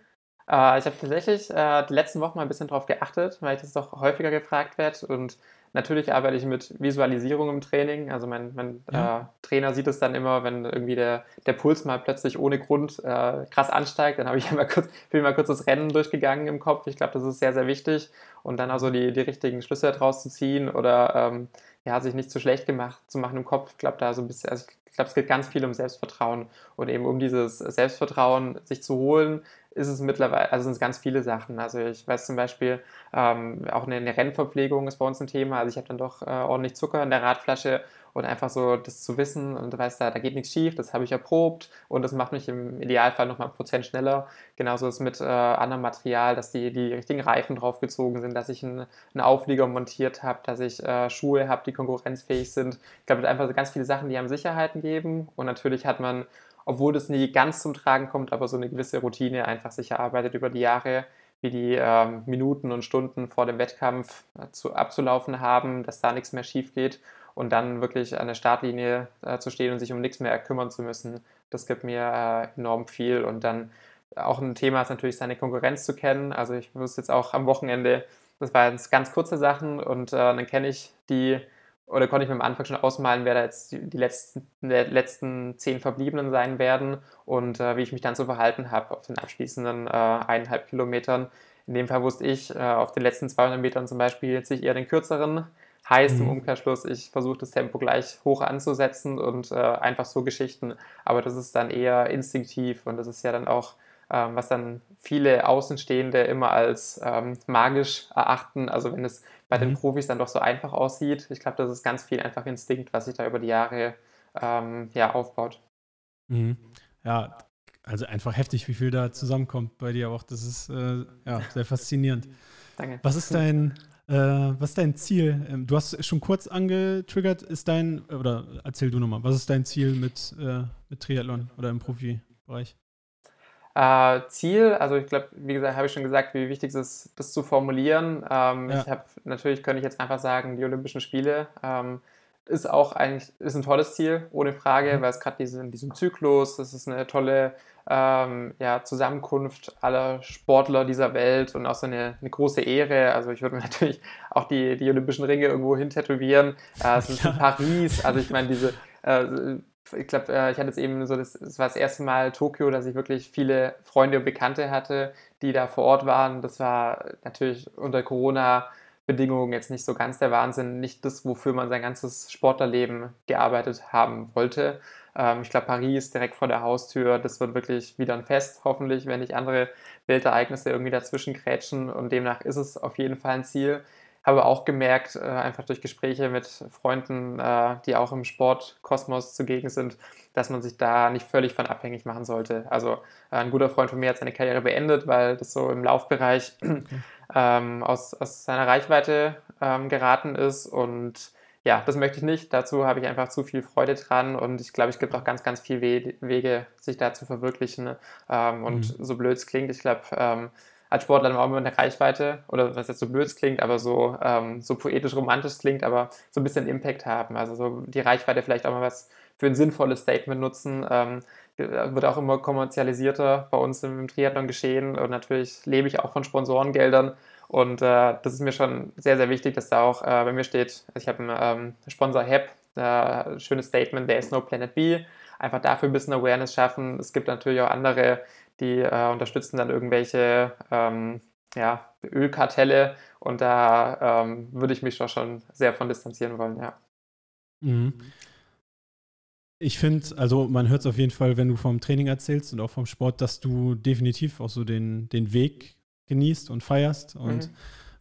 Äh, ich habe tatsächlich äh, die letzten Wochen mal ein bisschen darauf geachtet, weil ich das doch häufiger gefragt werde. Und natürlich arbeite ich mit Visualisierung im Training. Also mein, mein ja. äh, Trainer sieht es dann immer, wenn irgendwie der, der Puls mal plötzlich ohne Grund äh, krass ansteigt. Dann habe ich immer kurz, bin mal kurz das Rennen durchgegangen im Kopf. Ich glaube, das ist sehr, sehr wichtig. Und dann also die, die richtigen Schlüsse daraus zu ziehen oder ähm, ja, sich nicht zu schlecht gemacht zu machen im Kopf. Ich glaube, da so ein bisschen, also ich glaube, es geht ganz viel um Selbstvertrauen und eben um dieses Selbstvertrauen sich zu holen, ist es mittlerweile, also sind es ganz viele Sachen. Also ich weiß zum Beispiel, ähm, auch eine, eine, Rennverpflegung ist bei uns ein Thema. Also ich habe dann doch äh, ordentlich Zucker in der Radflasche und einfach so das zu wissen und weißt, da, da geht nichts schief, das habe ich erprobt und das macht mich im Idealfall nochmal ein Prozent schneller. Genauso ist mit äh, anderem Material, dass die, die richtigen Reifen draufgezogen sind, dass ich einen, einen Auflieger montiert habe, dass ich äh, Schuhe habe, die konkurrenzfähig sind. Ich glaube, einfach so ganz viele Sachen, die einem Sicherheiten geben und natürlich hat man obwohl das nie ganz zum Tragen kommt, aber so eine gewisse Routine einfach sich erarbeitet über die Jahre, wie die ähm, Minuten und Stunden vor dem Wettkampf äh, zu, abzulaufen haben, dass da nichts mehr schief geht und dann wirklich an der Startlinie äh, zu stehen und sich um nichts mehr kümmern zu müssen. Das gibt mir äh, enorm viel und dann auch ein Thema ist natürlich seine Konkurrenz zu kennen. Also ich wusste jetzt auch am Wochenende, das waren ganz kurze Sachen und äh, dann kenne ich die oder konnte ich mir am Anfang schon ausmalen, wer da jetzt die letzten, die letzten zehn Verbliebenen sein werden und äh, wie ich mich dann so verhalten habe auf den abschließenden äh, eineinhalb Kilometern. In dem Fall wusste ich, äh, auf den letzten 200 Metern zum Beispiel jetzt ich eher den kürzeren. Heißt mhm. im Umkehrschluss, ich versuche das Tempo gleich hoch anzusetzen und äh, einfach so Geschichten. Aber das ist dann eher instinktiv und das ist ja dann auch ähm, was dann viele Außenstehende immer als ähm, magisch erachten. Also wenn es bei mhm. den Profis dann doch so einfach aussieht. Ich glaube, das ist ganz viel einfach Instinkt, was sich da über die Jahre ähm, ja, aufbaut. Mhm. Ja, also einfach heftig, wie viel da zusammenkommt bei dir auch. Das ist äh, ja, sehr faszinierend. Danke. Was ist dein, äh, was ist dein Ziel? Ähm, du hast schon kurz angetriggert, ist dein, oder erzähl du nochmal, was ist dein Ziel mit, äh, mit Triathlon oder im Profibereich? Äh, Ziel, also ich glaube, wie gesagt, habe ich schon gesagt, wie wichtig es ist, das zu formulieren. Ähm, ja. Ich habe natürlich könnte ich jetzt einfach sagen, die Olympischen Spiele ähm, ist auch eigentlich ist ein tolles Ziel, ohne Frage, mhm. weil es gerade diese, in diesem Zyklus, das ist eine tolle ähm, ja, Zusammenkunft aller Sportler dieser Welt und auch so eine, eine große Ehre. Also ich würde mir natürlich auch die, die Olympischen Ringe irgendwo hin tätowieren. Äh, es ist in Paris, also ich meine, diese äh, ich glaube, äh, ich hatte es eben so, das, das war das erste Mal Tokio, dass ich wirklich viele Freunde und Bekannte hatte, die da vor Ort waren. Das war natürlich unter Corona-Bedingungen jetzt nicht so ganz der Wahnsinn, nicht das, wofür man sein ganzes Sportlerleben gearbeitet haben wollte. Ähm, ich glaube, Paris direkt vor der Haustür, das wird wirklich wieder ein Fest, hoffentlich, wenn nicht andere Weltereignisse irgendwie dazwischen krätschen. Und demnach ist es auf jeden Fall ein Ziel habe auch gemerkt, äh, einfach durch Gespräche mit Freunden, äh, die auch im Sportkosmos zugegen sind, dass man sich da nicht völlig von abhängig machen sollte. Also äh, ein guter Freund von mir hat seine Karriere beendet, weil das so im Laufbereich ähm, aus, aus seiner Reichweite ähm, geraten ist und ja, das möchte ich nicht. Dazu habe ich einfach zu viel Freude dran und ich glaube, es gibt auch ganz, ganz viele Wege, sich da zu verwirklichen. Ähm, und mhm. so blöd es klingt, ich glaube, ähm, als Sportler dann auch immer eine Reichweite oder was jetzt so blöd klingt, aber so, ähm, so poetisch romantisch klingt, aber so ein bisschen Impact haben. Also so die Reichweite vielleicht auch mal was für ein sinnvolles Statement nutzen. Ähm, wird auch immer kommerzialisierter bei uns im, Triathlon geschehen und natürlich lebe ich auch von Sponsorengeldern und äh, das ist mir schon sehr, sehr wichtig, dass da auch äh, bei mir steht, ich habe einen ähm, Sponsor HEP, äh, schönes Statement, there is no Planet B, einfach dafür ein bisschen Awareness schaffen. Es gibt natürlich auch andere die äh, unterstützen dann irgendwelche ähm, ja, Ölkartelle und da ähm, würde ich mich doch schon sehr von distanzieren wollen, ja. Mhm. Ich finde, also man hört es auf jeden Fall, wenn du vom Training erzählst und auch vom Sport, dass du definitiv auch so den, den Weg genießt und feierst. Und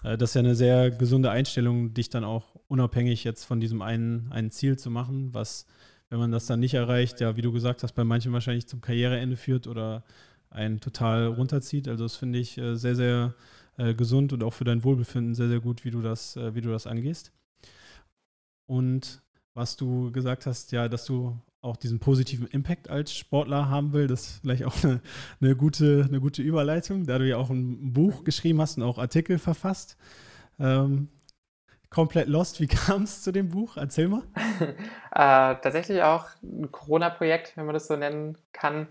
mhm. äh, das ist ja eine sehr gesunde Einstellung, dich dann auch unabhängig jetzt von diesem einen, einen Ziel zu machen, was, wenn man das dann nicht erreicht, ja, wie du gesagt hast, bei manchen wahrscheinlich zum Karriereende führt oder einen total runterzieht. Also das finde ich äh, sehr, sehr äh, gesund und auch für dein Wohlbefinden sehr, sehr gut, wie du das, äh, wie du das angehst. Und was du gesagt hast, ja, dass du auch diesen positiven Impact als Sportler haben will, das ist vielleicht auch eine, eine, gute, eine gute Überleitung, da du ja auch ein Buch geschrieben hast und auch Artikel verfasst. Ähm, komplett lost, wie kam es zu dem Buch? Erzähl mal. äh, tatsächlich auch ein Corona-Projekt, wenn man das so nennen kann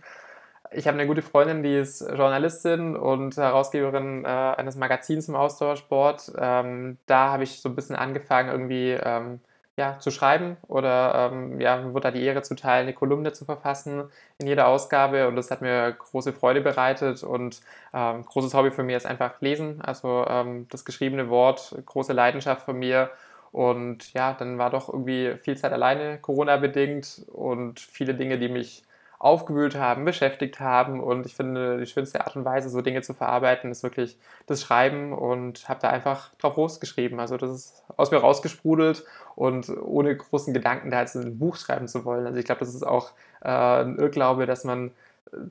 ich habe eine gute Freundin, die ist Journalistin und Herausgeberin äh, eines Magazins im Ausdauersport. Ähm, da habe ich so ein bisschen angefangen, irgendwie ähm, ja, zu schreiben oder ähm, ja, wurde da die Ehre zuteil, eine Kolumne zu verfassen in jeder Ausgabe und das hat mir große Freude bereitet und ähm, großes Hobby für mich ist einfach Lesen, also ähm, das geschriebene Wort, große Leidenschaft von mir Und ja, dann war doch irgendwie viel Zeit alleine, Corona-bedingt und viele Dinge, die mich aufgewühlt haben, beschäftigt haben. Und ich finde, die schönste Art und Weise, so Dinge zu verarbeiten, ist wirklich das Schreiben und habe da einfach drauf losgeschrieben. Also das ist aus mir rausgesprudelt und ohne großen Gedanken da jetzt ein Buch schreiben zu wollen. Also ich glaube, das ist auch äh, ein Irrglaube, dass man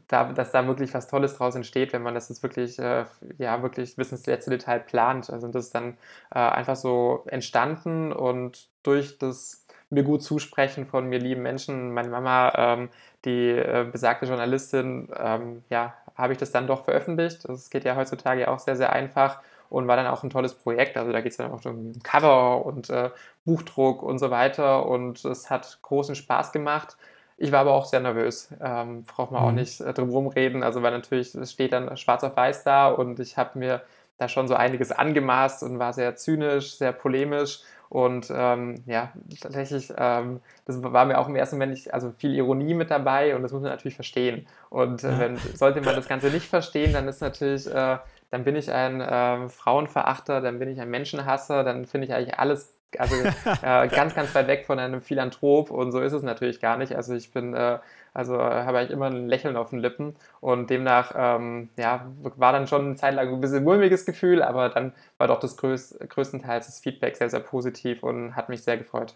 da, dass da wirklich was Tolles draus entsteht, wenn man das jetzt wirklich, äh, ja, wirklich bis ins letzte Detail plant. Also das ist dann äh, einfach so entstanden und durch das mir gut zusprechen von mir lieben Menschen, meine Mama, ähm, die äh, besagte Journalistin, ähm, ja, habe ich das dann doch veröffentlicht. Das geht ja heutzutage auch sehr, sehr einfach und war dann auch ein tolles Projekt. Also da geht es dann auch um Cover und äh, Buchdruck und so weiter und es hat großen Spaß gemacht. Ich war aber auch sehr nervös, ähm, braucht man mhm. auch nicht äh, drum reden. Also weil natürlich, es steht dann schwarz auf weiß da und ich habe mir da schon so einiges angemaßt und war sehr zynisch, sehr polemisch und ähm, ja, tatsächlich, ähm, das war mir auch im ersten Moment nicht, also viel Ironie mit dabei und das muss man natürlich verstehen. Und äh, wenn, sollte man das Ganze nicht verstehen, dann ist natürlich, äh, dann bin ich ein äh, Frauenverachter, dann bin ich ein Menschenhasser, dann finde ich eigentlich alles also äh, ganz, ganz weit weg von einem Philanthrop und so ist es natürlich gar nicht. Also ich bin, äh, also habe eigentlich immer ein Lächeln auf den Lippen und demnach, ähm, ja, war dann schon eine Zeit lang ein bisschen mulmiges Gefühl, aber dann war doch das größ größtenteils das Feedback sehr, sehr positiv und hat mich sehr gefreut.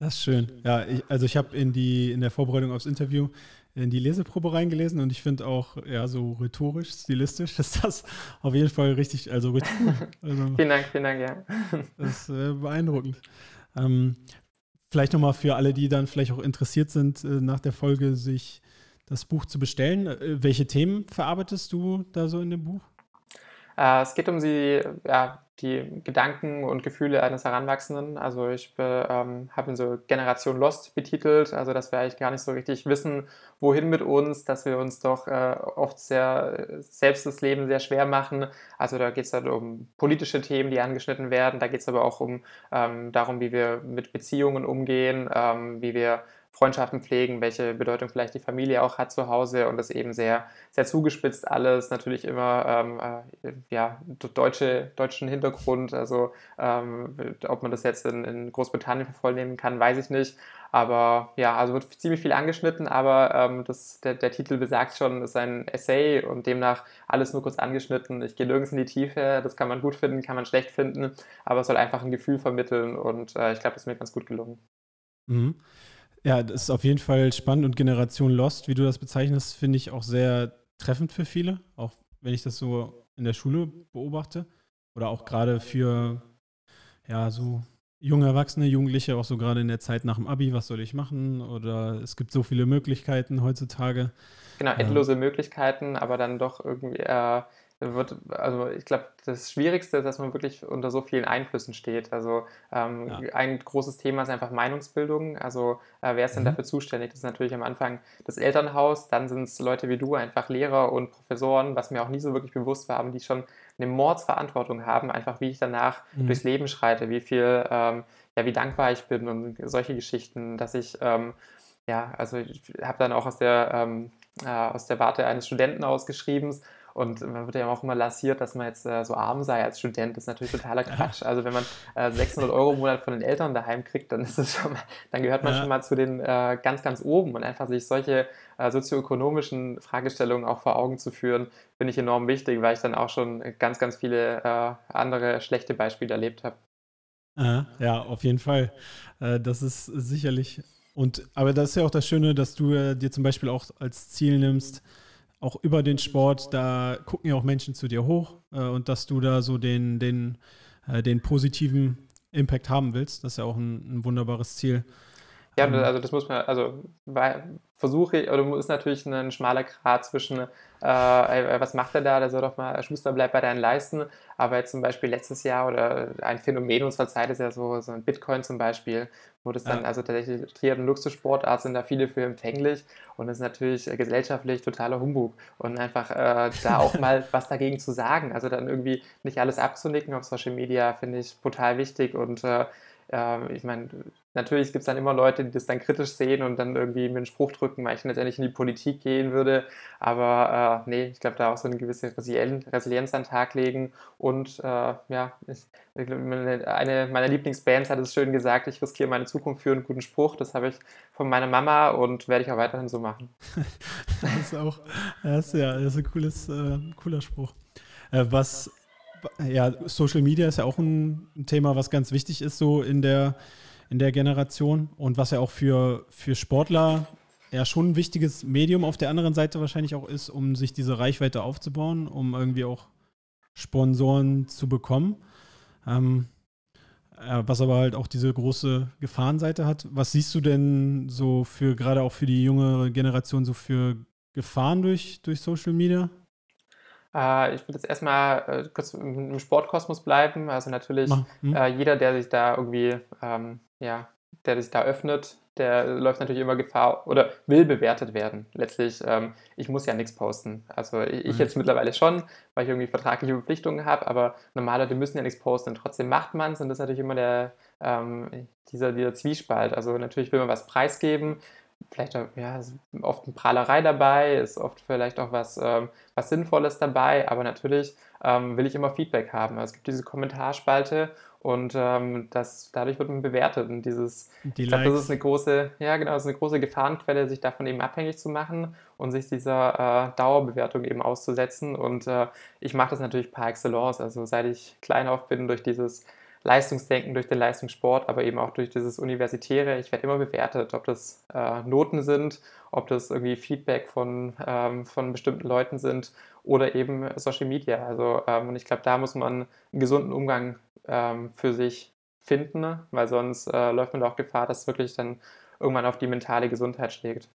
Das ist schön. Ja, ich, also ich habe in die in der Vorbereitung aufs Interview in die Leseprobe reingelesen und ich finde auch, ja, so rhetorisch, stilistisch ist das auf jeden Fall richtig, also. Also, vielen Dank, vielen Dank, ja. Das ist äh, beeindruckend. Ähm, vielleicht nochmal für alle, die dann vielleicht auch interessiert sind, äh, nach der Folge sich das Buch zu bestellen. Äh, welche Themen verarbeitest du da so in dem Buch? Äh, es geht um die, ja, die Gedanken und Gefühle eines Heranwachsenden. Also ich ähm, habe ihn so Generation Lost betitelt, also dass wir eigentlich gar nicht so richtig wissen, wohin mit uns, dass wir uns doch äh, oft sehr selbst das Leben sehr schwer machen. Also da geht es dann um politische Themen, die angeschnitten werden. Da geht es aber auch um ähm, darum, wie wir mit Beziehungen umgehen, ähm, wie wir Freundschaften pflegen, welche Bedeutung vielleicht die Familie auch hat zu Hause und das eben sehr, sehr zugespitzt alles, natürlich immer ähm, äh, ja, deutsche, deutschen Hintergrund, also ähm, ob man das jetzt in, in Großbritannien vervollnehmen kann, weiß ich nicht, aber ja, also wird ziemlich viel angeschnitten, aber ähm, das, der, der Titel besagt schon, es ist ein Essay und demnach alles nur kurz angeschnitten. Ich gehe nirgends in die Tiefe, das kann man gut finden, kann man schlecht finden, aber es soll einfach ein Gefühl vermitteln und äh, ich glaube, das ist mir ganz gut gelungen. Mhm. Ja, das ist auf jeden Fall spannend und Generation Lost, wie du das bezeichnest, finde ich auch sehr treffend für viele, auch wenn ich das so in der Schule beobachte oder auch gerade für ja, so junge Erwachsene, Jugendliche, auch so gerade in der Zeit nach dem Abi, was soll ich machen? Oder es gibt so viele Möglichkeiten heutzutage. Genau, endlose ähm. Möglichkeiten, aber dann doch irgendwie äh, wird, also ich glaube, das Schwierigste ist, dass man wirklich unter so vielen Einflüssen steht. Also ähm, ja. ein großes Thema ist einfach Meinungsbildung. Also äh, wer ist denn mhm. dafür zuständig? Das ist natürlich am Anfang das Elternhaus, dann sind es Leute wie du, einfach Lehrer und Professoren, was mir auch nie so wirklich bewusst war, die schon eine Mordsverantwortung haben, einfach wie ich danach mhm. durchs Leben schreite, wie viel, ähm, ja, wie dankbar ich bin und solche Geschichten, dass ich ähm, ja, also ich habe dann auch aus der, ähm, äh, aus der Warte eines Studenten ausgeschrieben und man wird ja auch immer lassiert, dass man jetzt äh, so arm sei als Student. Das ist natürlich totaler Quatsch. Also wenn man äh, 600 Euro im Monat von den Eltern daheim kriegt, dann ist es schon mal, dann gehört man ja. schon mal zu den äh, ganz, ganz oben und einfach sich solche äh, sozioökonomischen Fragestellungen auch vor Augen zu führen, finde ich enorm wichtig, weil ich dann auch schon ganz, ganz viele äh, andere schlechte Beispiele erlebt habe. Ja, auf jeden Fall. Äh, das ist sicherlich und aber das ist ja auch das Schöne, dass du dir zum Beispiel auch als Ziel nimmst, auch über den Sport, da gucken ja auch Menschen zu dir hoch äh, und dass du da so den, den, äh, den positiven Impact haben willst, das ist ja auch ein, ein wunderbares Ziel. Ja, ähm, also das muss man, also versuche ich, oder ist natürlich ein schmaler Grad zwischen, äh, was macht er da, der soll doch mal, Schuster, bleib bei deinen Leisten, aber jetzt zum Beispiel letztes Jahr oder ein Phänomen unserer Zeit ist ja so, so ein Bitcoin zum Beispiel, wo das dann, ja. also tatsächlich Triathlon Luxussportart sind da viele für empfänglich und das ist natürlich gesellschaftlich totaler Humbug und einfach äh, da auch mal was dagegen zu sagen, also dann irgendwie nicht alles abzunicken auf Social Media, finde ich total wichtig und äh, ich meine, natürlich gibt es dann immer Leute, die das dann kritisch sehen und dann irgendwie mir einen Spruch drücken, weil ich letztendlich in die Politik gehen würde. Aber äh, nee, ich glaube, da auch so eine gewisse Resilienz an den Tag legen. Und äh, ja, ich, eine meiner Lieblingsbands hat es schön gesagt, ich riskiere meine Zukunft für einen guten Spruch. Das habe ich von meiner Mama und werde ich auch weiterhin so machen. das ist auch, das ist ja, das ist ein cooles, äh, cooler Spruch. Äh, was, ja, Social Media ist ja auch ein, ein Thema, was ganz wichtig ist, so in der in der Generation und was ja auch für, für Sportler ja schon ein wichtiges Medium auf der anderen Seite wahrscheinlich auch ist, um sich diese Reichweite aufzubauen, um irgendwie auch Sponsoren zu bekommen. Ähm, äh, was aber halt auch diese große Gefahrenseite hat. Was siehst du denn so für, gerade auch für die junge Generation, so für Gefahren durch, durch Social Media? Äh, ich würde jetzt erstmal äh, kurz im Sportkosmos bleiben. Also natürlich hm. äh, jeder, der sich da irgendwie, ähm, ja, der sich da öffnet, der läuft natürlich immer Gefahr oder will bewertet werden. Letztlich, ähm, ich muss ja nichts posten. Also ich, ich, mhm. jetzt mittlerweile schon, weil ich irgendwie vertragliche Verpflichtungen habe, aber normale, die müssen ja nichts posten und trotzdem macht man es und das ist natürlich immer der, ähm, dieser, dieser Zwiespalt. Also natürlich will man was preisgeben, vielleicht ja, oft eine Prahlerei dabei, ist oft vielleicht auch was, ähm, was Sinnvolles dabei, aber natürlich ähm, will ich immer Feedback haben. Also es gibt diese Kommentarspalte und ähm, das, dadurch wird man bewertet. Und dieses, Die ich glaube, das ist eine große, ja genau, das ist eine große Gefahrenquelle, sich davon eben abhängig zu machen und sich dieser äh, Dauerbewertung eben auszusetzen. Und äh, ich mache das natürlich par excellence. Also seit ich klein auf bin, durch dieses Leistungsdenken, durch den Leistungssport, aber eben auch durch dieses Universitäre. Ich werde immer bewertet, ob das äh, Noten sind, ob das irgendwie Feedback von, ähm, von bestimmten Leuten sind oder eben Social Media. Also, ähm, und ich glaube, da muss man einen gesunden Umgang ähm, für sich finden, weil sonst äh, läuft man doch Gefahr, dass es wirklich dann irgendwann auf die mentale Gesundheit schlägt.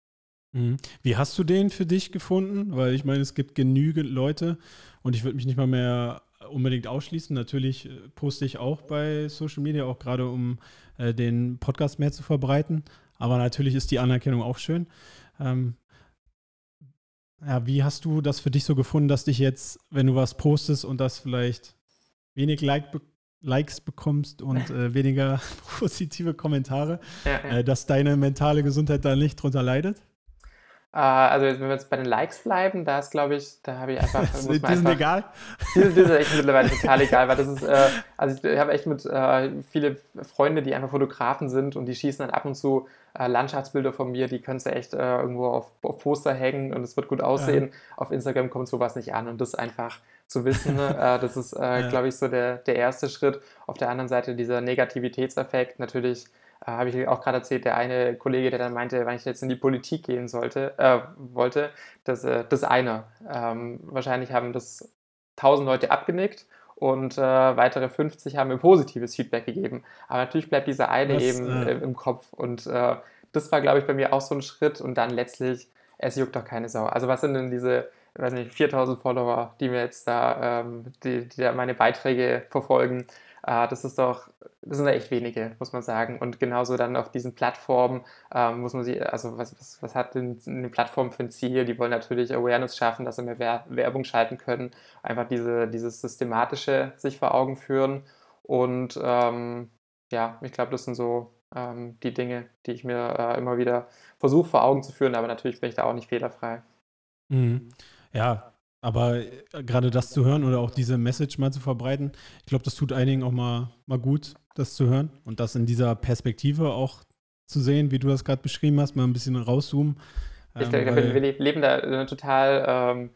Mhm. Wie hast du den für dich gefunden? Weil ich meine, es gibt genügend Leute und ich würde mich nicht mal mehr unbedingt ausschließen. Natürlich äh, poste ich auch bei Social Media, auch gerade um äh, den Podcast mehr zu verbreiten. Aber natürlich ist die Anerkennung auch schön. Ähm, ja, wie hast du das für dich so gefunden, dass dich jetzt, wenn du was postest und das vielleicht wenig like, Likes bekommst und äh, weniger positive Kommentare, ja, ja. Äh, dass deine mentale Gesundheit da nicht drunter leidet? Äh, also wenn wir jetzt bei den Likes bleiben, da ist glaube ich, da habe ich einfach. die sind einfach, egal? Die sind, echt mittlerweile total egal, weil das ist, äh, also ich habe echt mit äh, viele Freunde, die einfach Fotografen sind und die schießen dann ab und zu äh, Landschaftsbilder von mir, die kannst du echt äh, irgendwo auf, auf, Poster hängen und es wird gut aussehen. Ja. Auf Instagram kommt sowas nicht an und das einfach zu wissen, ne, äh, das ist, ja. glaube ich, so der, der erste Schritt. Auf der anderen Seite dieser Negativitätseffekt natürlich äh, habe ich auch gerade erzählt, der eine Kollege, der dann meinte, wenn ich jetzt in die Politik gehen sollte, äh, wollte, das, äh, das eine. Ähm, wahrscheinlich haben das 1000 Leute abgenickt und äh, weitere 50 haben mir positives Feedback gegeben. Aber natürlich bleibt dieser eine Was, eben äh, im Kopf und äh, das war, glaube ich, bei mir auch so ein Schritt und dann letztlich, es juckt doch keine Sau. Also was sind denn diese, weiß nicht, 4000 Follower, die mir jetzt da, ähm, die, die da meine Beiträge verfolgen? Äh, das ist doch, das sind echt wenige, muss man sagen. Und genauso dann auf diesen Plattformen äh, muss man sich, also was, was, was hat denn eine Plattform für ein Ziel? Die wollen natürlich Awareness schaffen, dass sie mehr Wer Werbung schalten können, einfach diese, dieses Systematische sich vor Augen führen. Und ähm, ja, ich glaube, das sind so ähm, die Dinge, die ich mir äh, immer wieder versuche vor Augen zu führen, aber natürlich bin ich da auch nicht fehlerfrei. Mhm. Ja, aber äh, gerade das zu hören oder auch diese Message mal zu verbreiten, ich glaube, das tut einigen auch mal, mal gut, das zu hören und das in dieser Perspektive auch zu sehen, wie du das gerade beschrieben hast, mal ein bisschen rauszoomen. Ich ähm, glaube, wir leben da in einer total ähm,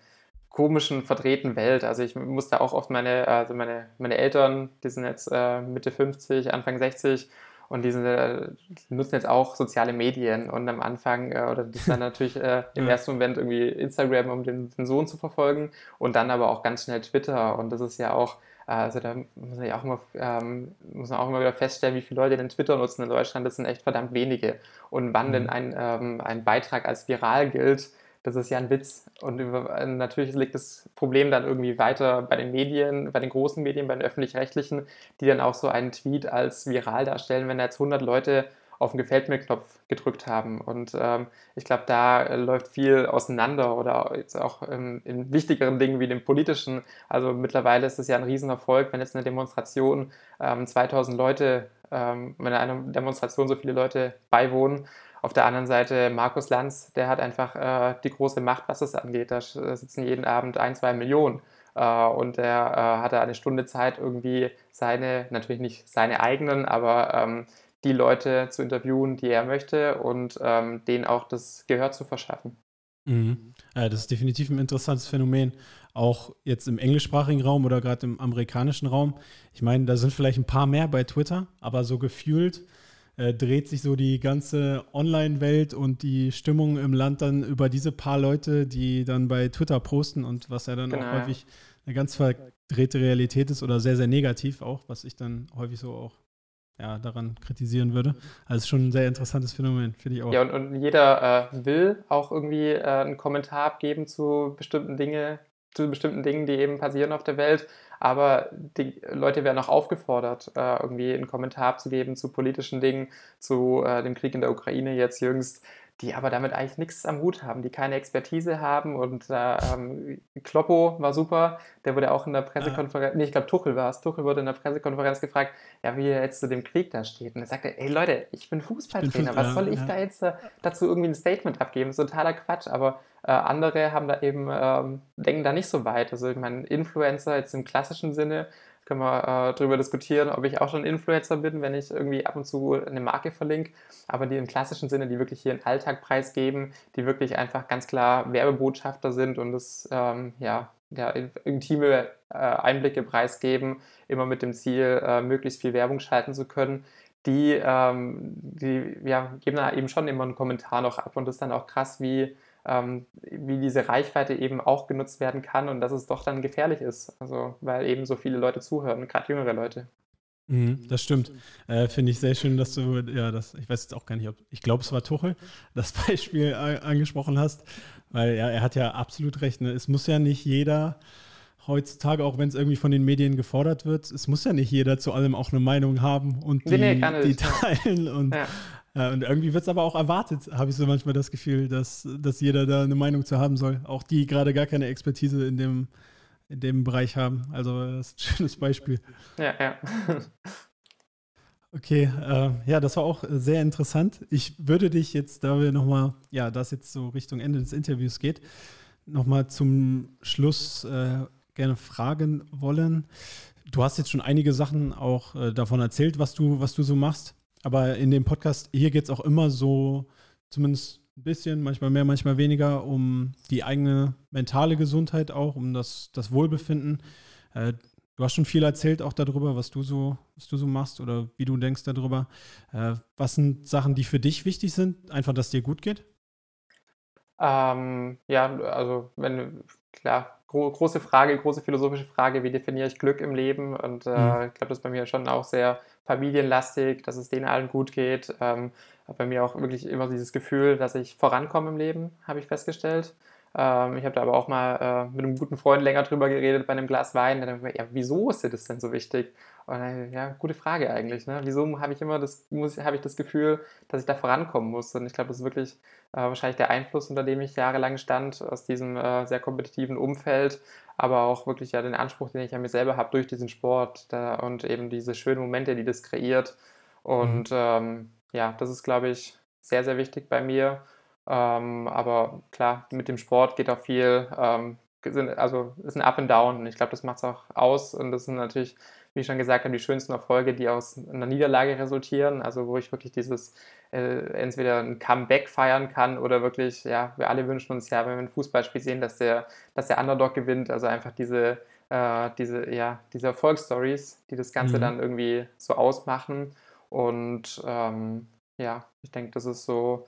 komischen, verdrehten Welt. Also ich muss da auch oft meine, also meine, meine Eltern, die sind jetzt äh, Mitte 50, Anfang 60 und die, sind, äh, nutzen jetzt auch soziale Medien. Und am Anfang, äh, oder das ist dann natürlich äh, im ja. ersten Moment irgendwie Instagram, um den, den, Sohn zu verfolgen. Und dann aber auch ganz schnell Twitter. Und das ist ja auch, äh, also da muss man ja auch immer, ähm, muss man auch immer wieder feststellen, wie viele Leute den Twitter nutzen in Deutschland, das sind echt verdammt wenige. Und wann mhm. denn ein, ähm, ein Beitrag als viral gilt, das ist ja ein Witz. Und über, natürlich liegt das Problem dann irgendwie weiter bei den Medien, bei den großen Medien, bei den öffentlich-rechtlichen, die dann auch so einen Tweet als viral darstellen. Wenn da jetzt 100 Leute auf den Gefällt mir-Knopf gedrückt haben. Und ähm, ich glaube, da äh, läuft viel auseinander oder jetzt auch ähm, in wichtigeren Dingen wie dem politischen. Also mittlerweile ist es ja ein Riesenerfolg, wenn jetzt eine Demonstration 2000 ähm, Leute, ähm, wenn einer Demonstration so viele Leute beiwohnen. Auf der anderen Seite Markus Lanz, der hat einfach äh, die große Macht, was das angeht. Da sitzen jeden Abend ein, zwei Millionen. Äh, und er äh, hatte eine Stunde Zeit, irgendwie seine, natürlich nicht seine eigenen, aber ähm, die Leute zu interviewen, die er möchte und ähm, denen auch das Gehör zu verschaffen. Mhm. Ja, das ist definitiv ein interessantes Phänomen, auch jetzt im englischsprachigen Raum oder gerade im amerikanischen Raum. Ich meine, da sind vielleicht ein paar mehr bei Twitter, aber so gefühlt äh, dreht sich so die ganze Online-Welt und die Stimmung im Land dann über diese paar Leute, die dann bei Twitter posten und was ja dann genau. auch häufig eine ganz verdrehte Realität ist oder sehr, sehr negativ auch, was ich dann häufig so auch ja, daran kritisieren würde. Also schon ein sehr interessantes Phänomen, finde ich auch. Ja, und, und jeder äh, will auch irgendwie äh, einen Kommentar abgeben zu bestimmten Dingen, zu bestimmten Dingen, die eben passieren auf der Welt. Aber die Leute werden auch aufgefordert, äh, irgendwie einen Kommentar abzugeben zu politischen Dingen, zu äh, dem Krieg in der Ukraine. Jetzt jüngst die aber damit eigentlich nichts am Hut haben, die keine Expertise haben. Und äh, ähm, Kloppo war super, der wurde auch in der Pressekonferenz, ah. nee, ich glaube Tuchel war es, Tuchel wurde in der Pressekonferenz gefragt, ja, wie er jetzt zu dem Krieg da steht. Und er sagte, ey Leute, ich bin Fußballtrainer, ich bin was soll ich ja. da jetzt äh, dazu irgendwie ein Statement abgeben? Das ist totaler Quatsch, aber äh, andere haben da eben, ähm, denken da nicht so weit. Also ich meine, Influencer jetzt im klassischen Sinne, können wir äh, darüber diskutieren, ob ich auch schon Influencer bin, wenn ich irgendwie ab und zu eine Marke verlinke. Aber die im klassischen Sinne, die wirklich hier einen Alltag preisgeben, die wirklich einfach ganz klar Werbebotschafter sind und das ähm, ja, ja, intime äh, Einblicke preisgeben, immer mit dem Ziel, äh, möglichst viel Werbung schalten zu können. Die, ähm, die ja, geben da eben schon immer einen Kommentar noch ab und das ist dann auch krass, wie ähm, wie diese Reichweite eben auch genutzt werden kann und dass es doch dann gefährlich ist. Also, weil eben so viele Leute zuhören, gerade jüngere Leute. Mhm, das stimmt. Äh, Finde ich sehr schön, dass du, ja, das, ich weiß jetzt auch gar nicht, ob, ich glaube, es war Tuchel, das Beispiel angesprochen hast, weil ja, er hat ja absolut recht. Ne? Es muss ja nicht jeder heutzutage, auch wenn es irgendwie von den Medien gefordert wird, es muss ja nicht jeder zu allem auch eine Meinung haben und die, nee, nee, die teilen. Und ja. Ja, und irgendwie wird es aber auch erwartet, habe ich so manchmal das Gefühl, dass, dass jeder da eine Meinung zu haben soll. Auch die gerade gar keine Expertise in dem, in dem Bereich haben. Also das ist ein schönes Beispiel. Ja, ja. Okay, äh, ja, das war auch sehr interessant. Ich würde dich jetzt, da wir nochmal, ja, das jetzt so Richtung Ende des Interviews geht, nochmal zum Schluss äh, gerne fragen wollen. Du hast jetzt schon einige Sachen auch äh, davon erzählt, was du, was du so machst. Aber in dem Podcast hier geht es auch immer so, zumindest ein bisschen, manchmal mehr, manchmal weniger, um die eigene mentale Gesundheit auch, um das, das Wohlbefinden. Äh, du hast schon viel erzählt auch darüber, was du so, was du so machst oder wie du denkst darüber. Äh, was sind Sachen, die für dich wichtig sind? Einfach, dass dir gut geht? Ähm, ja, also wenn, klar, gro große Frage, große philosophische Frage, wie definiere ich Glück im Leben? Und äh, mhm. ich glaube, das ist bei mir schon auch sehr familienlastig, dass es denen allen gut geht. Ähm, bei mir auch wirklich immer dieses Gefühl, dass ich vorankomme im Leben, habe ich festgestellt. Ähm, ich habe da aber auch mal äh, mit einem guten Freund länger drüber geredet bei einem Glas Wein. Dann, ja, wieso ist dir das denn so wichtig? Dann, ja, gute Frage eigentlich. Ne? Wieso habe ich immer das, muss, habe ich das Gefühl, dass ich da vorankommen muss? Und ich glaube, das ist wirklich äh, wahrscheinlich der Einfluss, unter dem ich jahrelang stand, aus diesem äh, sehr kompetitiven Umfeld, aber auch wirklich ja den Anspruch, den ich an mir selber habe durch diesen Sport da, und eben diese schönen Momente, die das kreiert. Und mhm. ähm, ja, das ist, glaube ich, sehr, sehr wichtig bei mir. Ähm, aber klar, mit dem Sport geht auch viel, ähm, also ist ein Up and Down und ich glaube, das macht es auch aus und das sind natürlich, wie ich schon gesagt habe, die schönsten Erfolge, die aus einer Niederlage resultieren, also wo ich wirklich dieses äh, entweder ein Comeback feiern kann oder wirklich, ja, wir alle wünschen uns ja, wenn wir ein Fußballspiel sehen, dass der, dass der Underdog gewinnt, also einfach diese, äh, diese, ja, diese Erfolgsstories, die das Ganze mhm. dann irgendwie so ausmachen. Und ähm, ja, ich denke, das ist so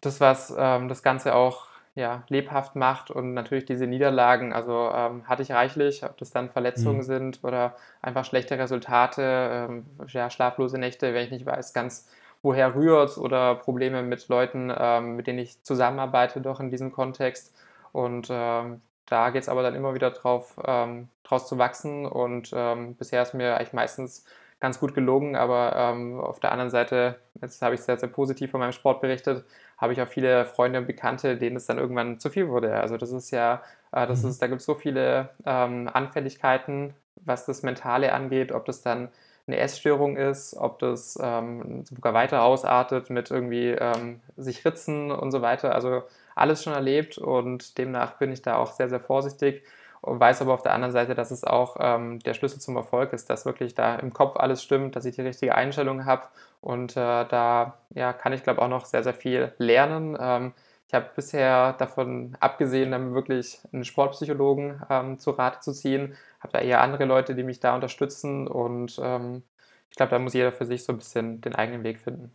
das, was ähm, das Ganze auch ja, lebhaft macht und natürlich diese Niederlagen, also ähm, hatte ich reichlich, ob das dann Verletzungen mhm. sind oder einfach schlechte Resultate, ähm, ja, schlaflose Nächte, wenn ich nicht weiß, ganz woher rührt oder Probleme mit Leuten, ähm, mit denen ich zusammenarbeite, doch in diesem Kontext. Und ähm, da geht es aber dann immer wieder drauf, ähm, draus zu wachsen und ähm, bisher ist mir eigentlich meistens ganz gut gelungen, aber ähm, auf der anderen Seite, jetzt habe ich sehr, sehr positiv von meinem Sport berichtet, habe ich auch viele Freunde und Bekannte, denen es dann irgendwann zu viel wurde. Also das ist ja, äh, das mhm. ist, da gibt es so viele ähm, Anfälligkeiten, was das Mentale angeht, ob das dann eine Essstörung ist, ob das ähm, sogar weiter ausartet mit irgendwie ähm, sich ritzen und so weiter. Also alles schon erlebt und demnach bin ich da auch sehr, sehr vorsichtig und weiß aber auf der anderen Seite, dass es auch ähm, der Schlüssel zum Erfolg ist, dass wirklich da im Kopf alles stimmt, dass ich die richtige Einstellung habe und äh, da ja, kann ich glaube auch noch sehr, sehr viel lernen. Ähm, ich habe bisher davon abgesehen, dann wirklich einen Sportpsychologen ähm, zu Rate zu ziehen, habe da eher andere Leute, die mich da unterstützen und ähm, ich glaube, da muss jeder für sich so ein bisschen den eigenen Weg finden.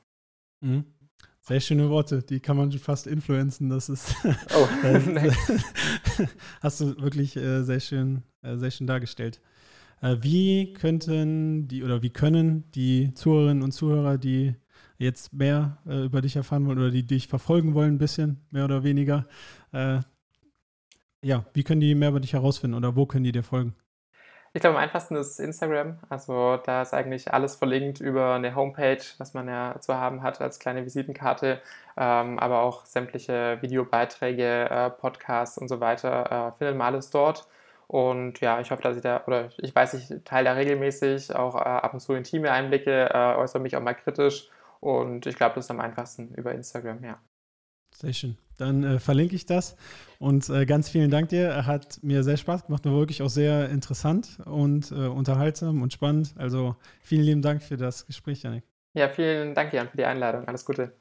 Mhm. Sehr schöne Worte, die kann man fast influenzen. Das ist. Oh, nein. hast du wirklich äh, sehr schön, äh, sehr schön dargestellt. Äh, wie könnten die oder wie können die Zuhörerinnen und Zuhörer, die jetzt mehr über dich erfahren wollen oder die dich verfolgen wollen, ein bisschen, mehr oder weniger, ja, wie können die mehr über dich herausfinden oder wo können die dir folgen? Ich glaube, am einfachsten ist Instagram. Also da ist eigentlich alles verlinkt über eine Homepage, was man ja zu haben hat als kleine Visitenkarte, ähm, aber auch sämtliche Videobeiträge, äh, Podcasts und so weiter äh, findet man alles dort. Und ja, ich hoffe, dass ich da, oder ich weiß, ich teile da regelmäßig auch äh, ab und zu intime Einblicke, äh, äußere mich auch mal kritisch. Und ich glaube, das ist am einfachsten über Instagram, ja. Sehr schön. Dann äh, verlinke ich das. Und äh, ganz vielen Dank dir. Hat mir sehr Spaß gemacht, war wirklich auch sehr interessant und äh, unterhaltsam und spannend. Also vielen lieben Dank für das Gespräch, Janik. Ja, vielen Dank, Jan, für die Einladung. Alles Gute.